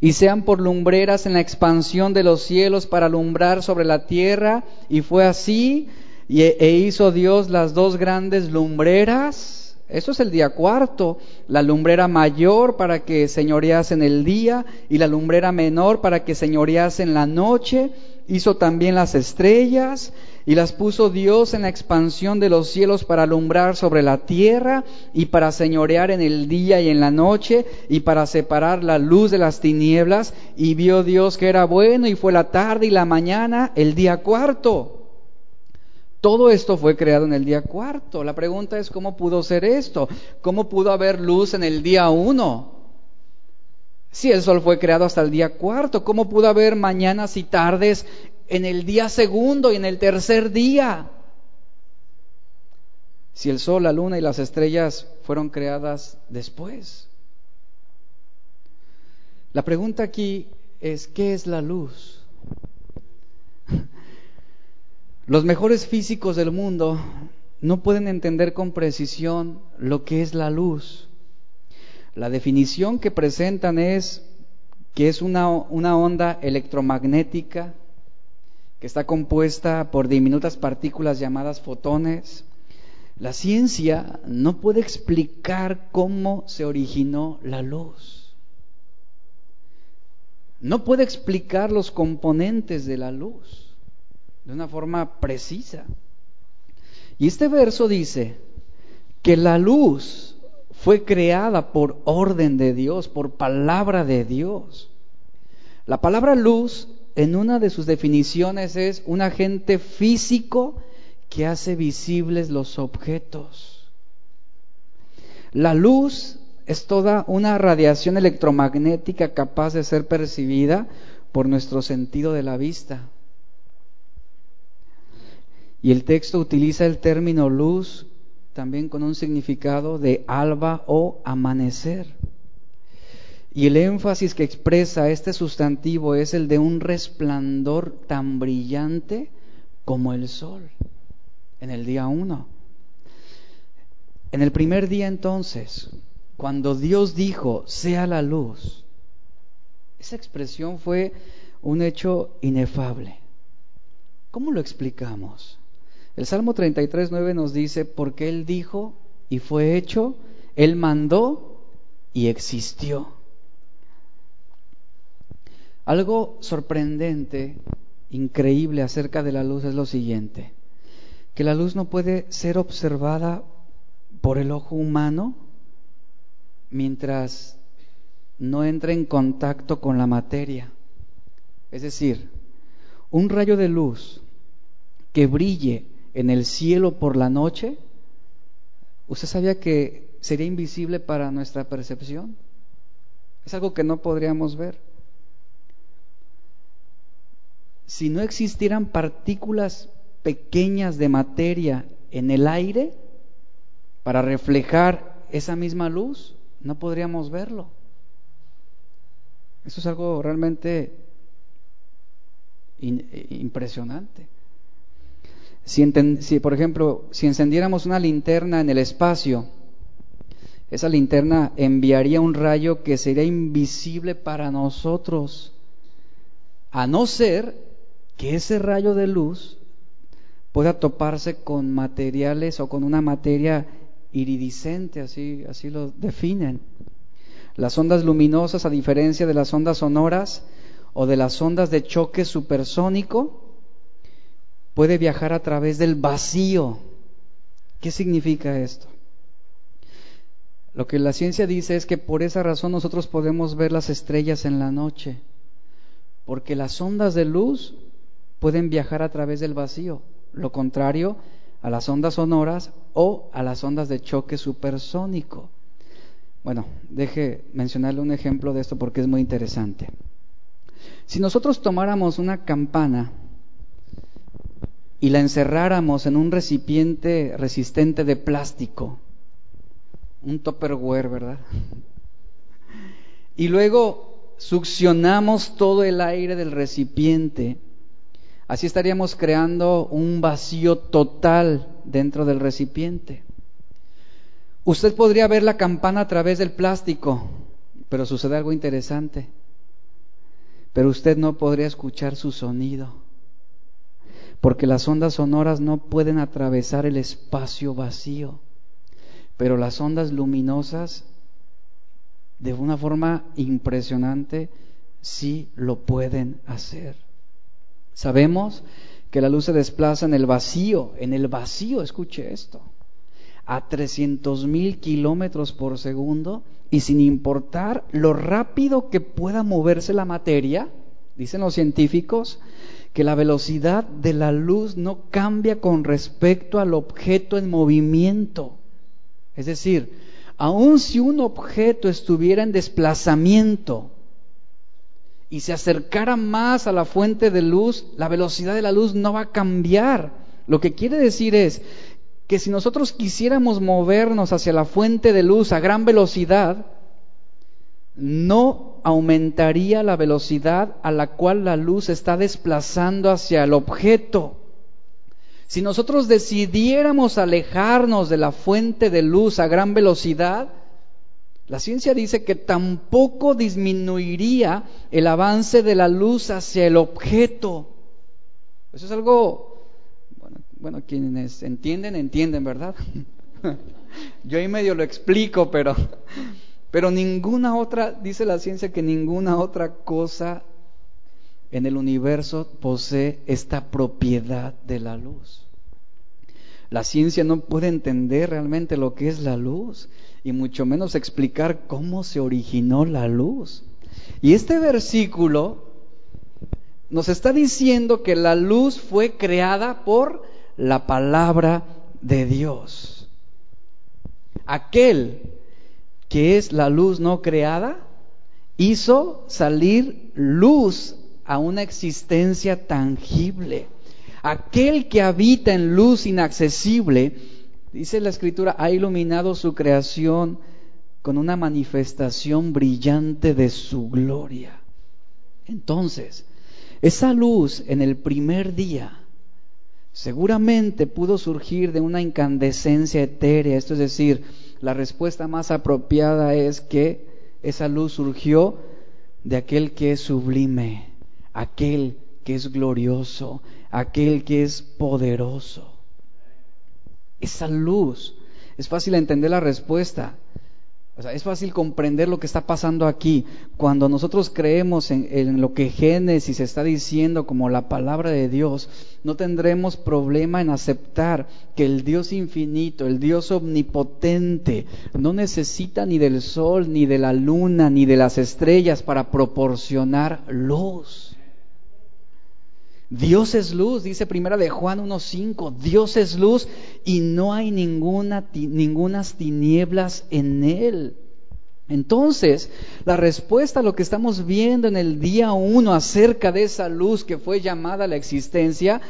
y sean por lumbreras en la expansión de los cielos para alumbrar sobre la tierra. Y fue así, e hizo Dios las dos grandes lumbreras eso es el día cuarto, la lumbrera mayor para que señorease en el día y la lumbrera menor para que señorease en la noche. Hizo también las estrellas y las puso Dios en la expansión de los cielos para alumbrar sobre la tierra y para señorear en el día y en la noche y para separar la luz de las tinieblas. Y vio Dios que era bueno y fue la tarde y la mañana el día cuarto. Todo esto fue creado en el día cuarto. La pregunta es, ¿cómo pudo ser esto? ¿Cómo pudo haber luz en el día uno? Si el sol fue creado hasta el día cuarto, ¿cómo pudo haber mañanas y tardes en el día segundo y en el tercer día? Si el sol, la luna y las estrellas fueron creadas después. La pregunta aquí es, ¿qué es la luz? Los mejores físicos del mundo no pueden entender con precisión lo que es la luz. La definición que presentan es que es una, onda electromagnética que está compuesta por diminutas partículas llamadas fotones. La ciencia no puede explicar cómo se originó la luz. No puede explicar los componentes de la luz de una forma precisa. Y este verso dice que la luz fue creada por orden de Dios, por palabra de Dios. La palabra luz en una de sus definiciones es un agente físico que hace visibles los objetos. La luz es toda una radiación electromagnética capaz de ser percibida por nuestro sentido de la vista. Y el texto utiliza el término luz también con un significado de alba o amanecer. Y el énfasis que expresa este sustantivo es el de un resplandor tan brillante como el sol en el día uno. En el primer día entonces, cuando Dios dijo, sea la luz, esa expresión fue un hecho inefable. ¿Cómo lo explicamos? El Salmo 33, 9 nos dice, porque Él dijo y fue hecho, Él mandó y existió. Algo sorprendente, increíble acerca de la luz es lo siguiente, que la luz no puede ser observada por el ojo humano mientras no entre en contacto con la materia. Es decir, un rayo de luz que brille en el cielo por la noche, ¿usted sabía que sería invisible para nuestra percepción? Es algo que no podríamos ver. Si no existieran partículas pequeñas de materia en el aire para reflejar esa misma luz, no podríamos verlo. Eso es algo realmente impresionante. Si, por ejemplo, si encendiéramos una linterna en el espacio esa linterna enviaría un rayo que sería invisible para nosotros, a no ser que ese rayo de luz pueda toparse con materiales o con una materia iridiscente, así, así lo definen. Las ondas luminosas, a diferencia de las ondas sonoras o de las ondas de choque supersónico, puede viajar a través del vacío. ¿Qué significa esto? Lo que la ciencia dice es que por esa razón nosotros podemos ver las estrellas en la noche, porque las ondas de luz pueden viajar a través del vacío. Lo contrario a las ondas sonoras o a las ondas de choque supersónico. Bueno, deje mencionarle un ejemplo de esto porque es muy interesante. Si nosotros tomáramos una campana y la encerráramos en un recipiente resistente de plástico, un topperware, ¿verdad? <laughs> Y luego succionamos todo el aire del recipiente, así estaríamos creando un vacío total dentro del recipiente. Usted podría ver la campana a través del plástico, pero sucede algo interesante. Pero usted no podría escuchar su sonido, porque las ondas sonoras no pueden atravesar el espacio vacío, pero las ondas luminosas, de una forma impresionante, sí lo pueden hacer. Sabemos que la luz se desplaza en el vacío, en el vacío, escuche esto a 300 mil kilómetros por segundo y sin importar lo rápido que pueda moverse la materia, dicen los científicos, que la velocidad de la luz no cambia con respecto al objeto en movimiento. Es decir, aun si un objeto estuviera en desplazamiento y se acercara más a la fuente de luz, la velocidad de la luz no va a cambiar. Lo que quiere decir es que si nosotros quisiéramos movernos hacia la fuente de luz a gran velocidad, no aumentaría la velocidad a la cual la luz está desplazando hacia el objeto. Si nosotros decidiéramos alejarnos de la fuente de luz a gran velocidad, la ciencia dice que tampoco disminuiría el avance de la luz hacia el objeto. Eso es algo bueno, quienes entienden, entienden, ¿verdad? <laughs> Yo ahí medio lo explico, pero, pero ninguna otra, dice la ciencia que ninguna otra cosa en el universo posee esta propiedad de la luz. La ciencia no puede entender realmente lo que es la luz y mucho menos explicar cómo se originó la luz. Y este versículo nos está diciendo que la luz fue creada por la palabra de Dios. Aquel que es la luz no creada, hizo salir luz a una existencia tangible. Aquel que habita en luz inaccesible, dice la escritura, ha iluminado su creación con una manifestación brillante de su gloria. Entonces, esa luz en el primer día seguramente pudo surgir de una incandescencia etérea, esto es decir, la respuesta más apropiada es que esa luz surgió de aquel que es sublime, aquel que es glorioso, aquel que es poderoso. Esa luz, es fácil entender la respuesta. O sea, es fácil comprender lo que está pasando aquí. Cuando nosotros creemos en, lo que Génesis está diciendo como la palabra de Dios, no tendremos problema en aceptar que el Dios infinito, el Dios omnipotente, no necesita ni del sol, ni de la luna, ni de las estrellas para proporcionar luz. Dios es luz, dice primera de Juan 1.5, Dios es luz y no hay ninguna, ningunas tinieblas en él. Entonces, la respuesta a lo que estamos viendo en el día 1 acerca de esa luz que fue llamada la existencia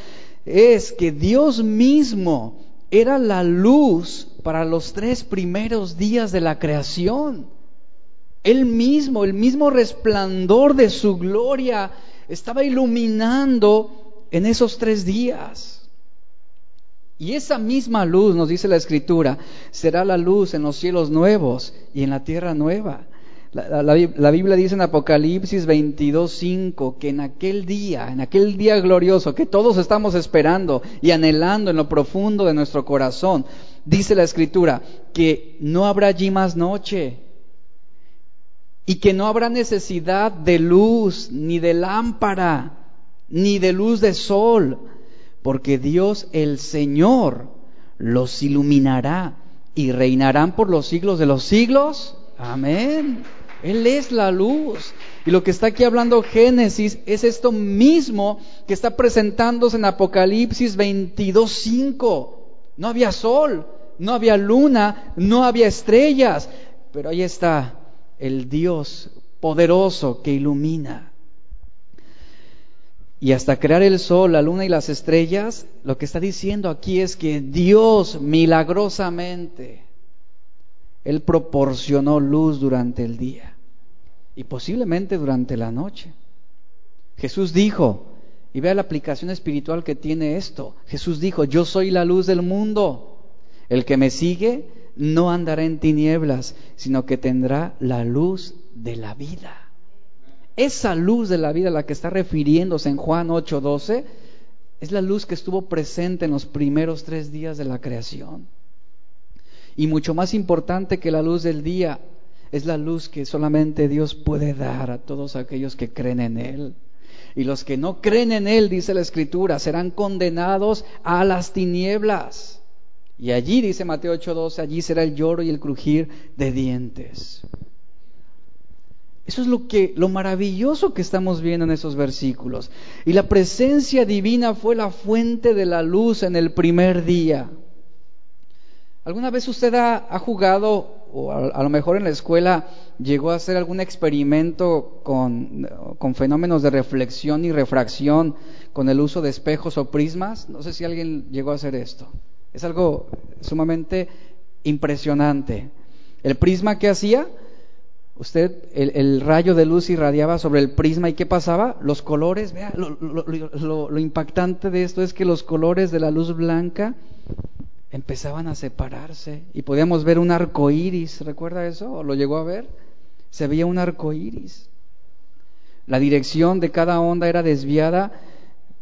es que Dios mismo era la luz para los tres primeros días de la creación. Él mismo, el mismo resplandor de su gloria estaba iluminando en esos tres días. Y esa misma luz, nos dice la Escritura, será la luz en los cielos nuevos y en la tierra nueva. La, Biblia dice en Apocalipsis 22.5 que en aquel día, en aquel día glorioso que todos estamos esperando y anhelando en lo profundo de nuestro corazón, dice la Escritura que no habrá allí más noche y que no habrá necesidad de luz, ni de lámpara, ni de luz de sol, porque Dios el Señor los iluminará y reinarán por los siglos de los siglos. Amén. Él es la luz. Y lo que está aquí hablando Génesis es esto mismo que está presentándose en Apocalipsis 22.5. No había sol, no había luna, no había estrellas, pero ahí está el Dios poderoso que ilumina. Y hasta crear el sol, la luna y las estrellas, lo que está diciendo aquí es que Dios milagrosamente, Él proporcionó luz durante el día y posiblemente durante la noche. Jesús dijo, y vea la aplicación espiritual que tiene esto, Jesús dijo, yo soy la luz del mundo, el que me sigue no andará en tinieblas, sino que tendrá la luz de la vida. Esa luz de la vida a la que está refiriéndose en Juan 8:12 es la luz que estuvo presente en los primeros tres días de la creación. Y mucho más importante que la luz del día, es la luz que solamente Dios puede dar a todos aquellos que creen en Él. Y los que no creen en Él, dice la Escritura, serán condenados a las tinieblas. Y allí, dice Mateo 8:12, allí será el lloro y el crujir de dientes. Eso es lo que lo maravilloso que estamos viendo en esos versículos. Y la presencia divina fue la fuente de la luz en el primer día. ¿Alguna vez usted ha jugado o a, lo mejor en la escuela llegó a hacer algún experimento con, con, fenómenos de reflexión y refracción con el uso de espejos o prismas. No sé si alguien llegó a hacer esto. Es algo sumamente impresionante. El prisma que hacía, usted, el, rayo de luz irradiaba sobre el prisma y ¿qué pasaba? Los colores, vea, lo impactante de esto es que los colores de la luz blanca empezaban a separarse y podíamos ver un arco iris. ¿Recuerda eso? ¿O lo llegó a ver? Se veía un arco iris. La dirección de cada onda era desviada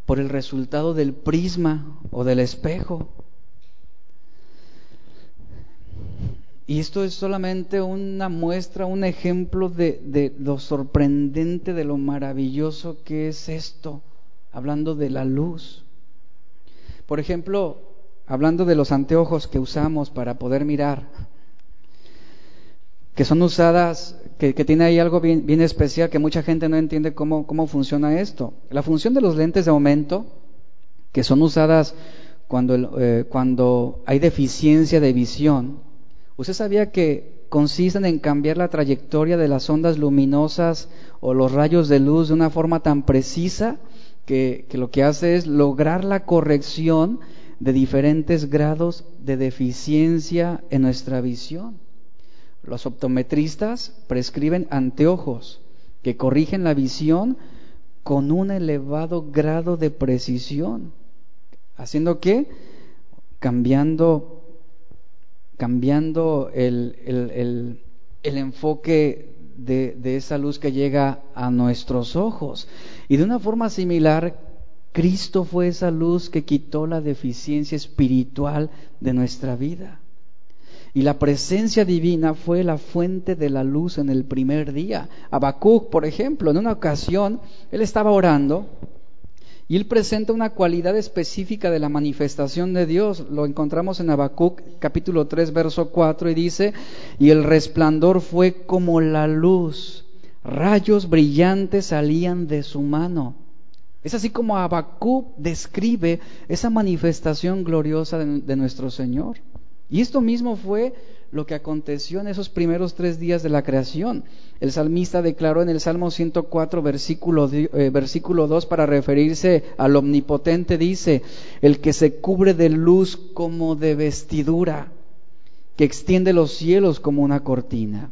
por el resultado del prisma o del espejo. Y esto es solamente una muestra, un ejemplo de, lo sorprendente, de lo maravilloso que es esto, hablando de la luz. Por ejemplo, hablando de los anteojos que usamos para poder mirar, que son usadas, que, tiene ahí algo bien, bien, especial que mucha gente no entiende cómo, cómo funciona esto. La función de los lentes de aumento, que son usadas cuando, eh, cuando hay deficiencia de visión, ¿usted sabía que consisten en cambiar la trayectoria de las ondas luminosas o los rayos de luz de una forma tan precisa que, lo que hace es lograr la corrección de diferentes grados de deficiencia en nuestra visión. Los optometristas prescriben anteojos que corrigen la visión con un elevado grado de precisión. ¿Haciendo qué? Cambiando, cambiando el, el, el, enfoque de, de esa luz que llega a nuestros ojos. Y de una forma similar, Cristo fue esa luz que quitó la deficiencia espiritual de nuestra vida. Y la presencia divina fue la fuente de la luz en el primer día. Habacuc, por ejemplo, en una ocasión, él estaba orando y él presenta una cualidad específica de la manifestación de Dios. Lo encontramos en Habacuc capítulo 3, verso 4 y dice, y el resplandor fue como la luz, rayos brillantes salían de su mano es así como Habacuc describe esa manifestación gloriosa de, nuestro Señor. Y esto mismo fue lo que aconteció en esos primeros tres días de la creación. El salmista declaró en el Salmo 104, versículo, eh, versículo 2, para referirse al omnipotente, dice, el que se cubre de luz como de vestidura, que extiende los cielos como una cortina.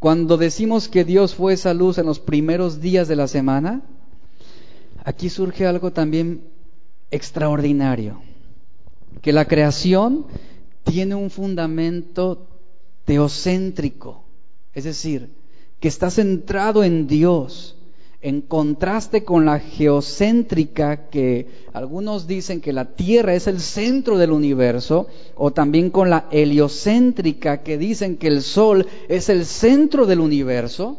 Cuando decimos que Dios fue esa luz en los primeros días de la semana, aquí surge algo también extraordinario. que la creación tiene un fundamento teocéntrico, es decir, que está centrado en Dios, en contraste con la geocéntrica que algunos dicen que la Tierra es el centro del universo, o también con la heliocéntrica que dicen que el Sol es el centro del universo.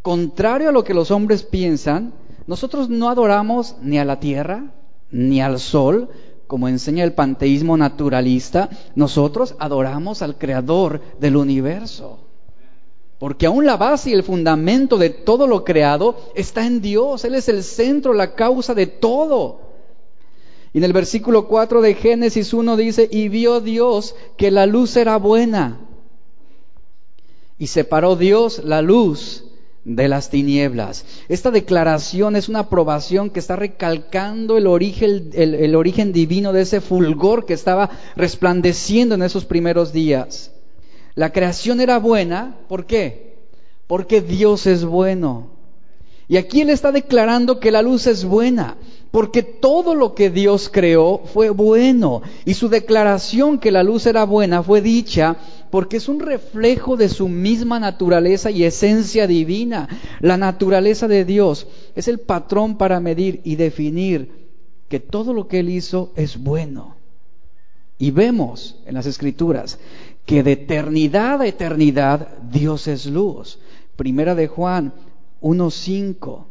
Contrario a lo que los hombres piensan, nosotros no adoramos ni a la Tierra ni al Sol, como enseña el panteísmo naturalista, nosotros adoramos al Creador del universo. Porque aún la base y el fundamento de todo lo creado está en Dios. Él es el centro, la causa de todo. Y en el versículo 4 de Génesis 1 dice, y vio Dios que la luz era buena. Y separó Dios la luz de las tinieblas. Esta declaración es una aprobación que está recalcando el origen, el origen divino de ese fulgor que estaba resplandeciendo en esos primeros días. La creación era buena, ¿por qué? Porque Dios es bueno. Y aquí Él está declarando que la luz es buena, porque todo lo que Dios creó fue bueno. Y su declaración que la luz era buena fue dicha porque es un reflejo de su misma naturaleza y esencia divina. La naturaleza de Dios es el patrón para medir y definir que todo lo que Él hizo es bueno. Y vemos en las escrituras que de eternidad a eternidad Dios es luz. Primera de Juan 1.5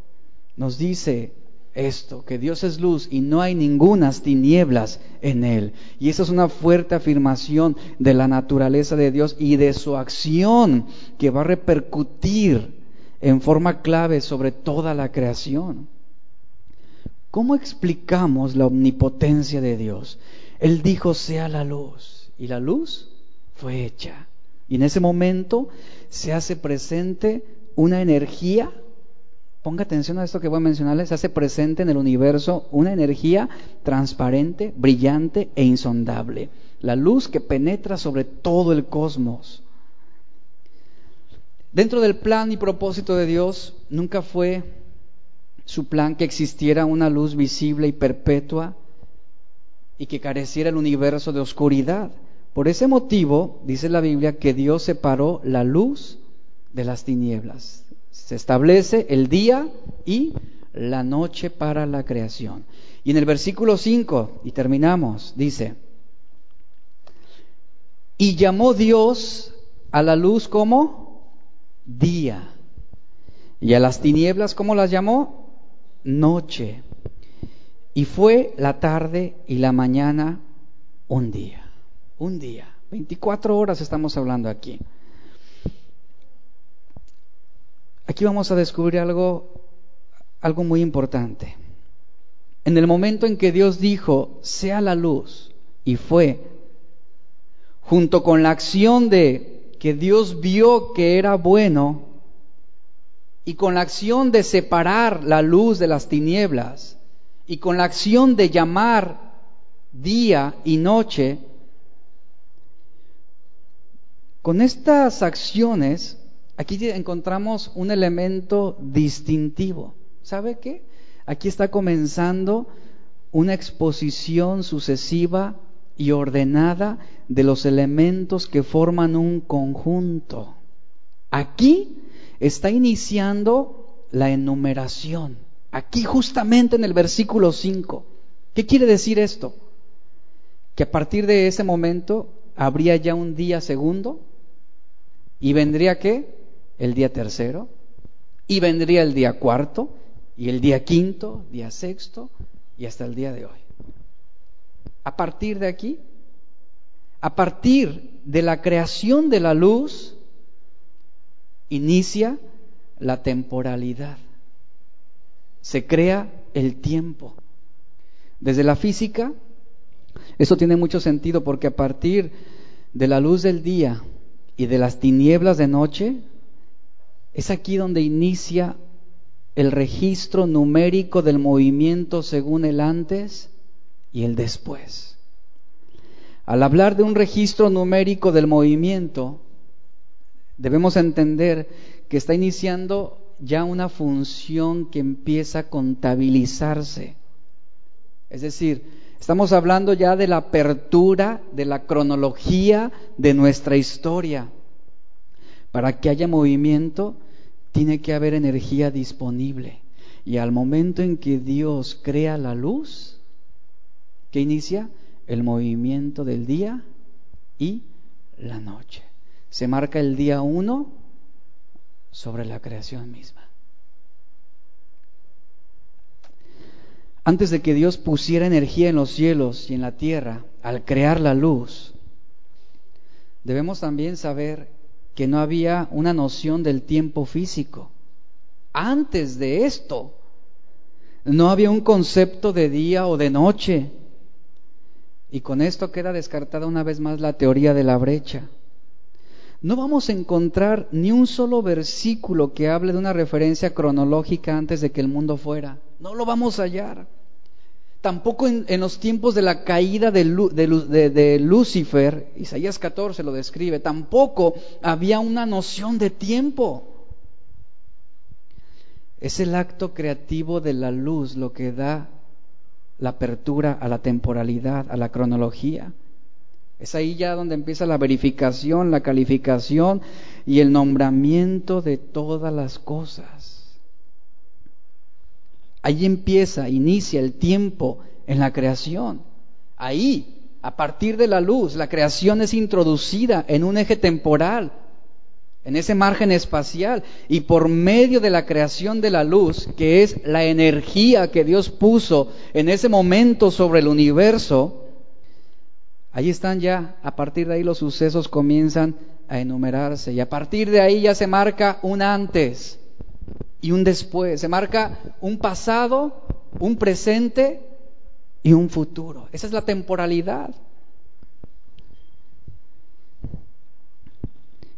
nos dice esto, que Dios es luz y no hay ningunas tinieblas en él. Y esa es una fuerte afirmación de la naturaleza de Dios y de su acción que va a repercutir en forma clave sobre toda la creación. ¿Cómo explicamos la omnipotencia de Dios? Él dijo, sea la luz. ¿Y la luz? fue hecha. Y en ese momento se hace presente una energía, ponga atención a esto que voy a mencionarles, hace presente en el universo una energía transparente, brillante e insondable. La luz que penetra sobre todo el cosmos. Dentro del plan y propósito de Dios, nunca fue su plan que existiera una luz visible y perpetua y que careciera el universo de oscuridad. Por ese motivo, dice la Biblia, que Dios separó la luz de las tinieblas. Se establece el día y la noche para la creación. Y en el versículo 5, y terminamos, dice, y llamó Dios a la luz como día, y a las tinieblas, ¿cómo las llamó? Noche. Y fue la tarde y la mañana un día un día. 24 horas estamos hablando aquí. Aquí vamos a descubrir algo, algo muy importante. En el momento en que Dios dijo, sea la luz, y fue, junto con la acción de que Dios vio que era bueno, y con la acción de separar la luz de las tinieblas, y con la acción de llamar día y noche, con estas acciones, aquí encontramos un elemento distintivo. ¿Sabe qué? Aquí está comenzando una exposición sucesiva y ordenada de los elementos que forman un conjunto. Aquí está iniciando la enumeración. Aquí justamente en el versículo 5. ¿Qué quiere decir esto? Que a partir de ese momento habría ya un día segundo, ¿Y vendría qué? El día tercero. Y vendría el día cuarto. Y el día quinto, día sexto. Y hasta el día de hoy. A partir de aquí, a partir de la creación de la luz, inicia la temporalidad. Se crea el tiempo. Desde la física, eso tiene mucho sentido porque a partir de la luz del día y de las tinieblas de noche, es aquí donde inicia el registro numérico del movimiento según el antes y el después. Al hablar de un registro numérico del movimiento, debemos entender que está iniciando ya una función que empieza a contabilizarse. Es decir, Estamos hablando ya de la apertura, de la cronología de nuestra historia. Para que haya movimiento, tiene que haber energía disponible. Y al momento en que Dios crea la luz, ¿qué inicia? El movimiento del día y la noche. Se marca el día uno sobre la creación misma. Antes de que Dios pusiera energía en los cielos y en la tierra, al crear la luz, debemos también saber que no había una noción del tiempo físico. Antes de esto, no había un concepto de día o de noche. Y con esto queda descartada una vez más la teoría de la brecha. No vamos a encontrar ni un solo versículo que hable de una referencia cronológica antes de que el mundo fuera. No lo vamos a hallar. Tampoco en, los tiempos de la caída de, de, Lucifer, Isaías 14 lo describe, tampoco había una noción de tiempo. Es el acto creativo de la luz lo que da la apertura a la temporalidad, a la cronología. Es ahí ya donde empieza la verificación, la calificación y el nombramiento de todas las cosas. Ahí empieza, inicia el tiempo en la creación. Ahí, a partir de la luz, la creación es introducida en un eje temporal, en ese margen espacial, y por medio de la creación de la luz, que es la energía que Dios puso en ese momento sobre el universo, ahí están ya, a partir de ahí los sucesos comienzan a enumerarse, y a partir de ahí ya se marca un antes y un después. Se marca un pasado, un presente y un futuro. Esa es la temporalidad.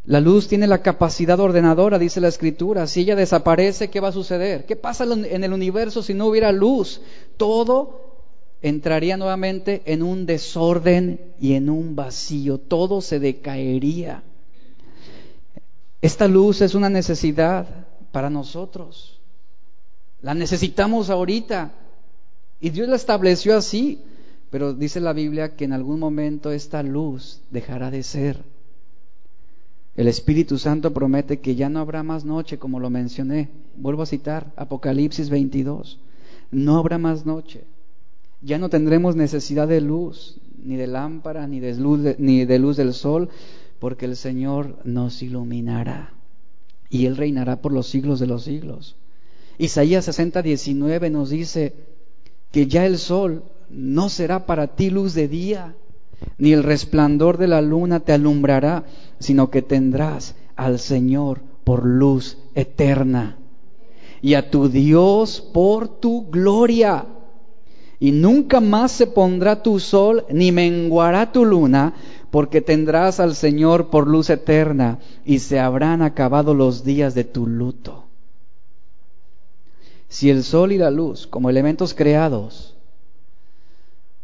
La luz tiene la capacidad ordenadora, dice la escritura. Si ella desaparece, ¿qué va a suceder? ¿Qué pasa en el universo si no hubiera luz? Todo entraría nuevamente en un desorden y en un vacío. Todo se decaería. Esta luz es una necesidad para nosotros. La necesitamos ahorita. Y Dios la estableció así. Pero dice la Biblia que en algún momento esta luz dejará de ser. El Espíritu Santo promete que ya no habrá más noche, como lo mencioné. Vuelvo a citar Apocalipsis 22. No habrá más noche. Ya no tendremos necesidad de luz, ni de lámpara, ni de luz, ni de luz del sol, porque el Señor nos iluminará y Él reinará por los siglos de los siglos. Isaías 60, 19 nos dice que ya el sol no será para ti luz de día, ni el resplandor de la luna te alumbrará, sino que tendrás al Señor por luz eterna y a tu Dios por tu gloria. Y nunca más se pondrá tu sol ni menguará tu luna, porque tendrás al Señor por luz eterna y se habrán acabado los días de tu luto. Si el sol y la luz, como elementos creados,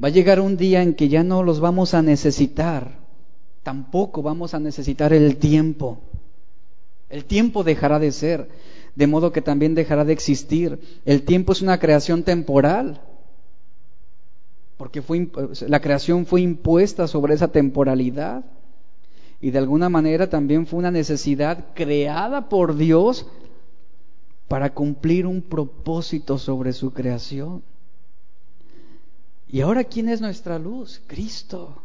va a llegar un día en que ya no los vamos a necesitar, tampoco vamos a necesitar el tiempo. El tiempo dejará de ser, de modo que también dejará de existir. El tiempo es una creación temporal porque la creación fue impuesta sobre esa temporalidad y de alguna manera también fue una necesidad creada por Dios para cumplir un propósito sobre su creación. Y ahora, ¿quién es nuestra luz? Cristo.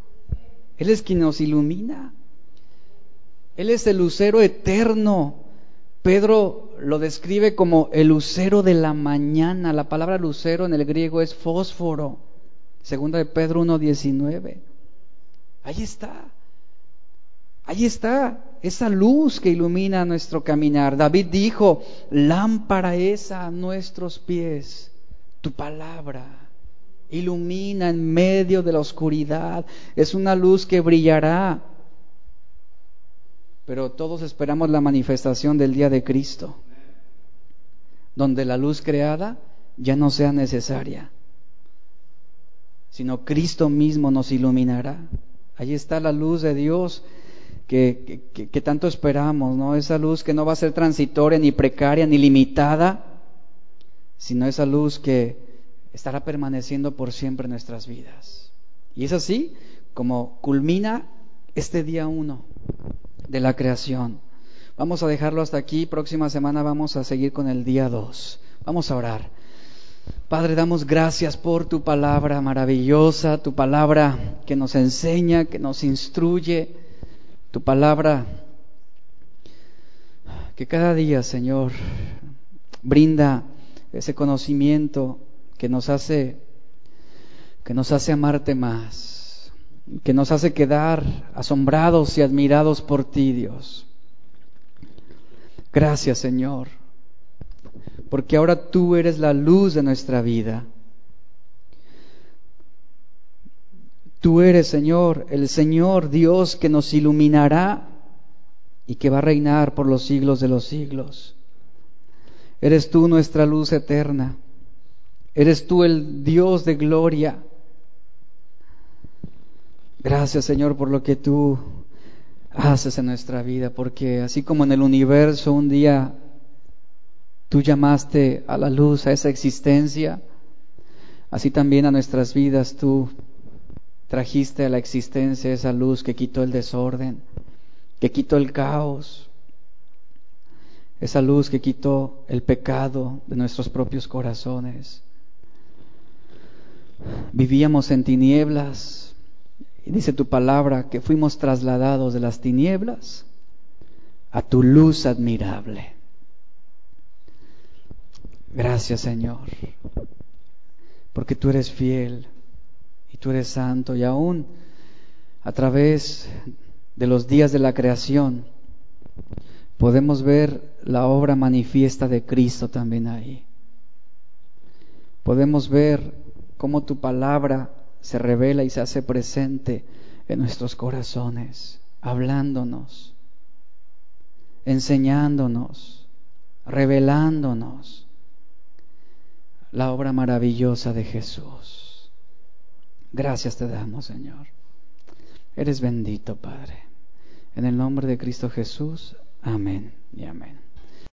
Él es quien nos ilumina. Él es el lucero eterno. Pedro lo describe como el lucero de la mañana. La palabra lucero en el griego es fósforo. Segunda de Pedro 1.19. Ahí está. Ahí está esa luz que ilumina nuestro caminar. David dijo, lámpara es a nuestros pies tu palabra. Ilumina en medio de la oscuridad. Es una luz que brillará. Pero todos esperamos la manifestación del día de Cristo, donde la luz creada ya no sea necesaria sino Cristo mismo nos iluminará. Allí está la luz de Dios que, que, tanto esperamos, ¿no? Esa luz que no va a ser transitoria, ni precaria, ni limitada, sino esa luz que estará permaneciendo por siempre en nuestras vidas. Y es así como culmina este día uno de la creación. Vamos a dejarlo hasta aquí. Próxima semana vamos a seguir con el día dos. Vamos a orar. Padre, damos gracias por tu palabra maravillosa, tu palabra que nos enseña, que nos instruye, tu palabra que cada día, Señor, brinda ese conocimiento que nos hace que nos hace amarte más, que nos hace quedar asombrados y admirados por ti, Dios. Gracias, Señor, porque ahora tú eres la luz de nuestra vida. Tú eres, Señor, el Señor Dios que nos iluminará y que va a reinar por los siglos de los siglos. Eres tú nuestra luz eterna. Eres tú el Dios de gloria. Gracias Señor por lo que tú haces en nuestra vida, porque así como en el universo un día tú llamaste a la luz, a esa existencia, así también a nuestras vidas tú trajiste a la existencia esa luz que quitó el desorden, que quitó el caos, esa luz que quitó el pecado de nuestros propios corazones. Vivíamos en tinieblas y dice tu palabra que fuimos trasladados de las tinieblas a tu luz admirable. Gracias Señor, porque tú eres fiel y tú eres santo y aún a través de los días de la creación podemos ver la obra manifiesta de Cristo también ahí. Podemos ver cómo tu palabra se revela y se hace presente en nuestros corazones, hablándonos, enseñándonos, revelándonos la obra maravillosa de Jesús. Gracias te damos, Señor. Eres bendito, Padre. En el nombre de Cristo Jesús, amén y amén.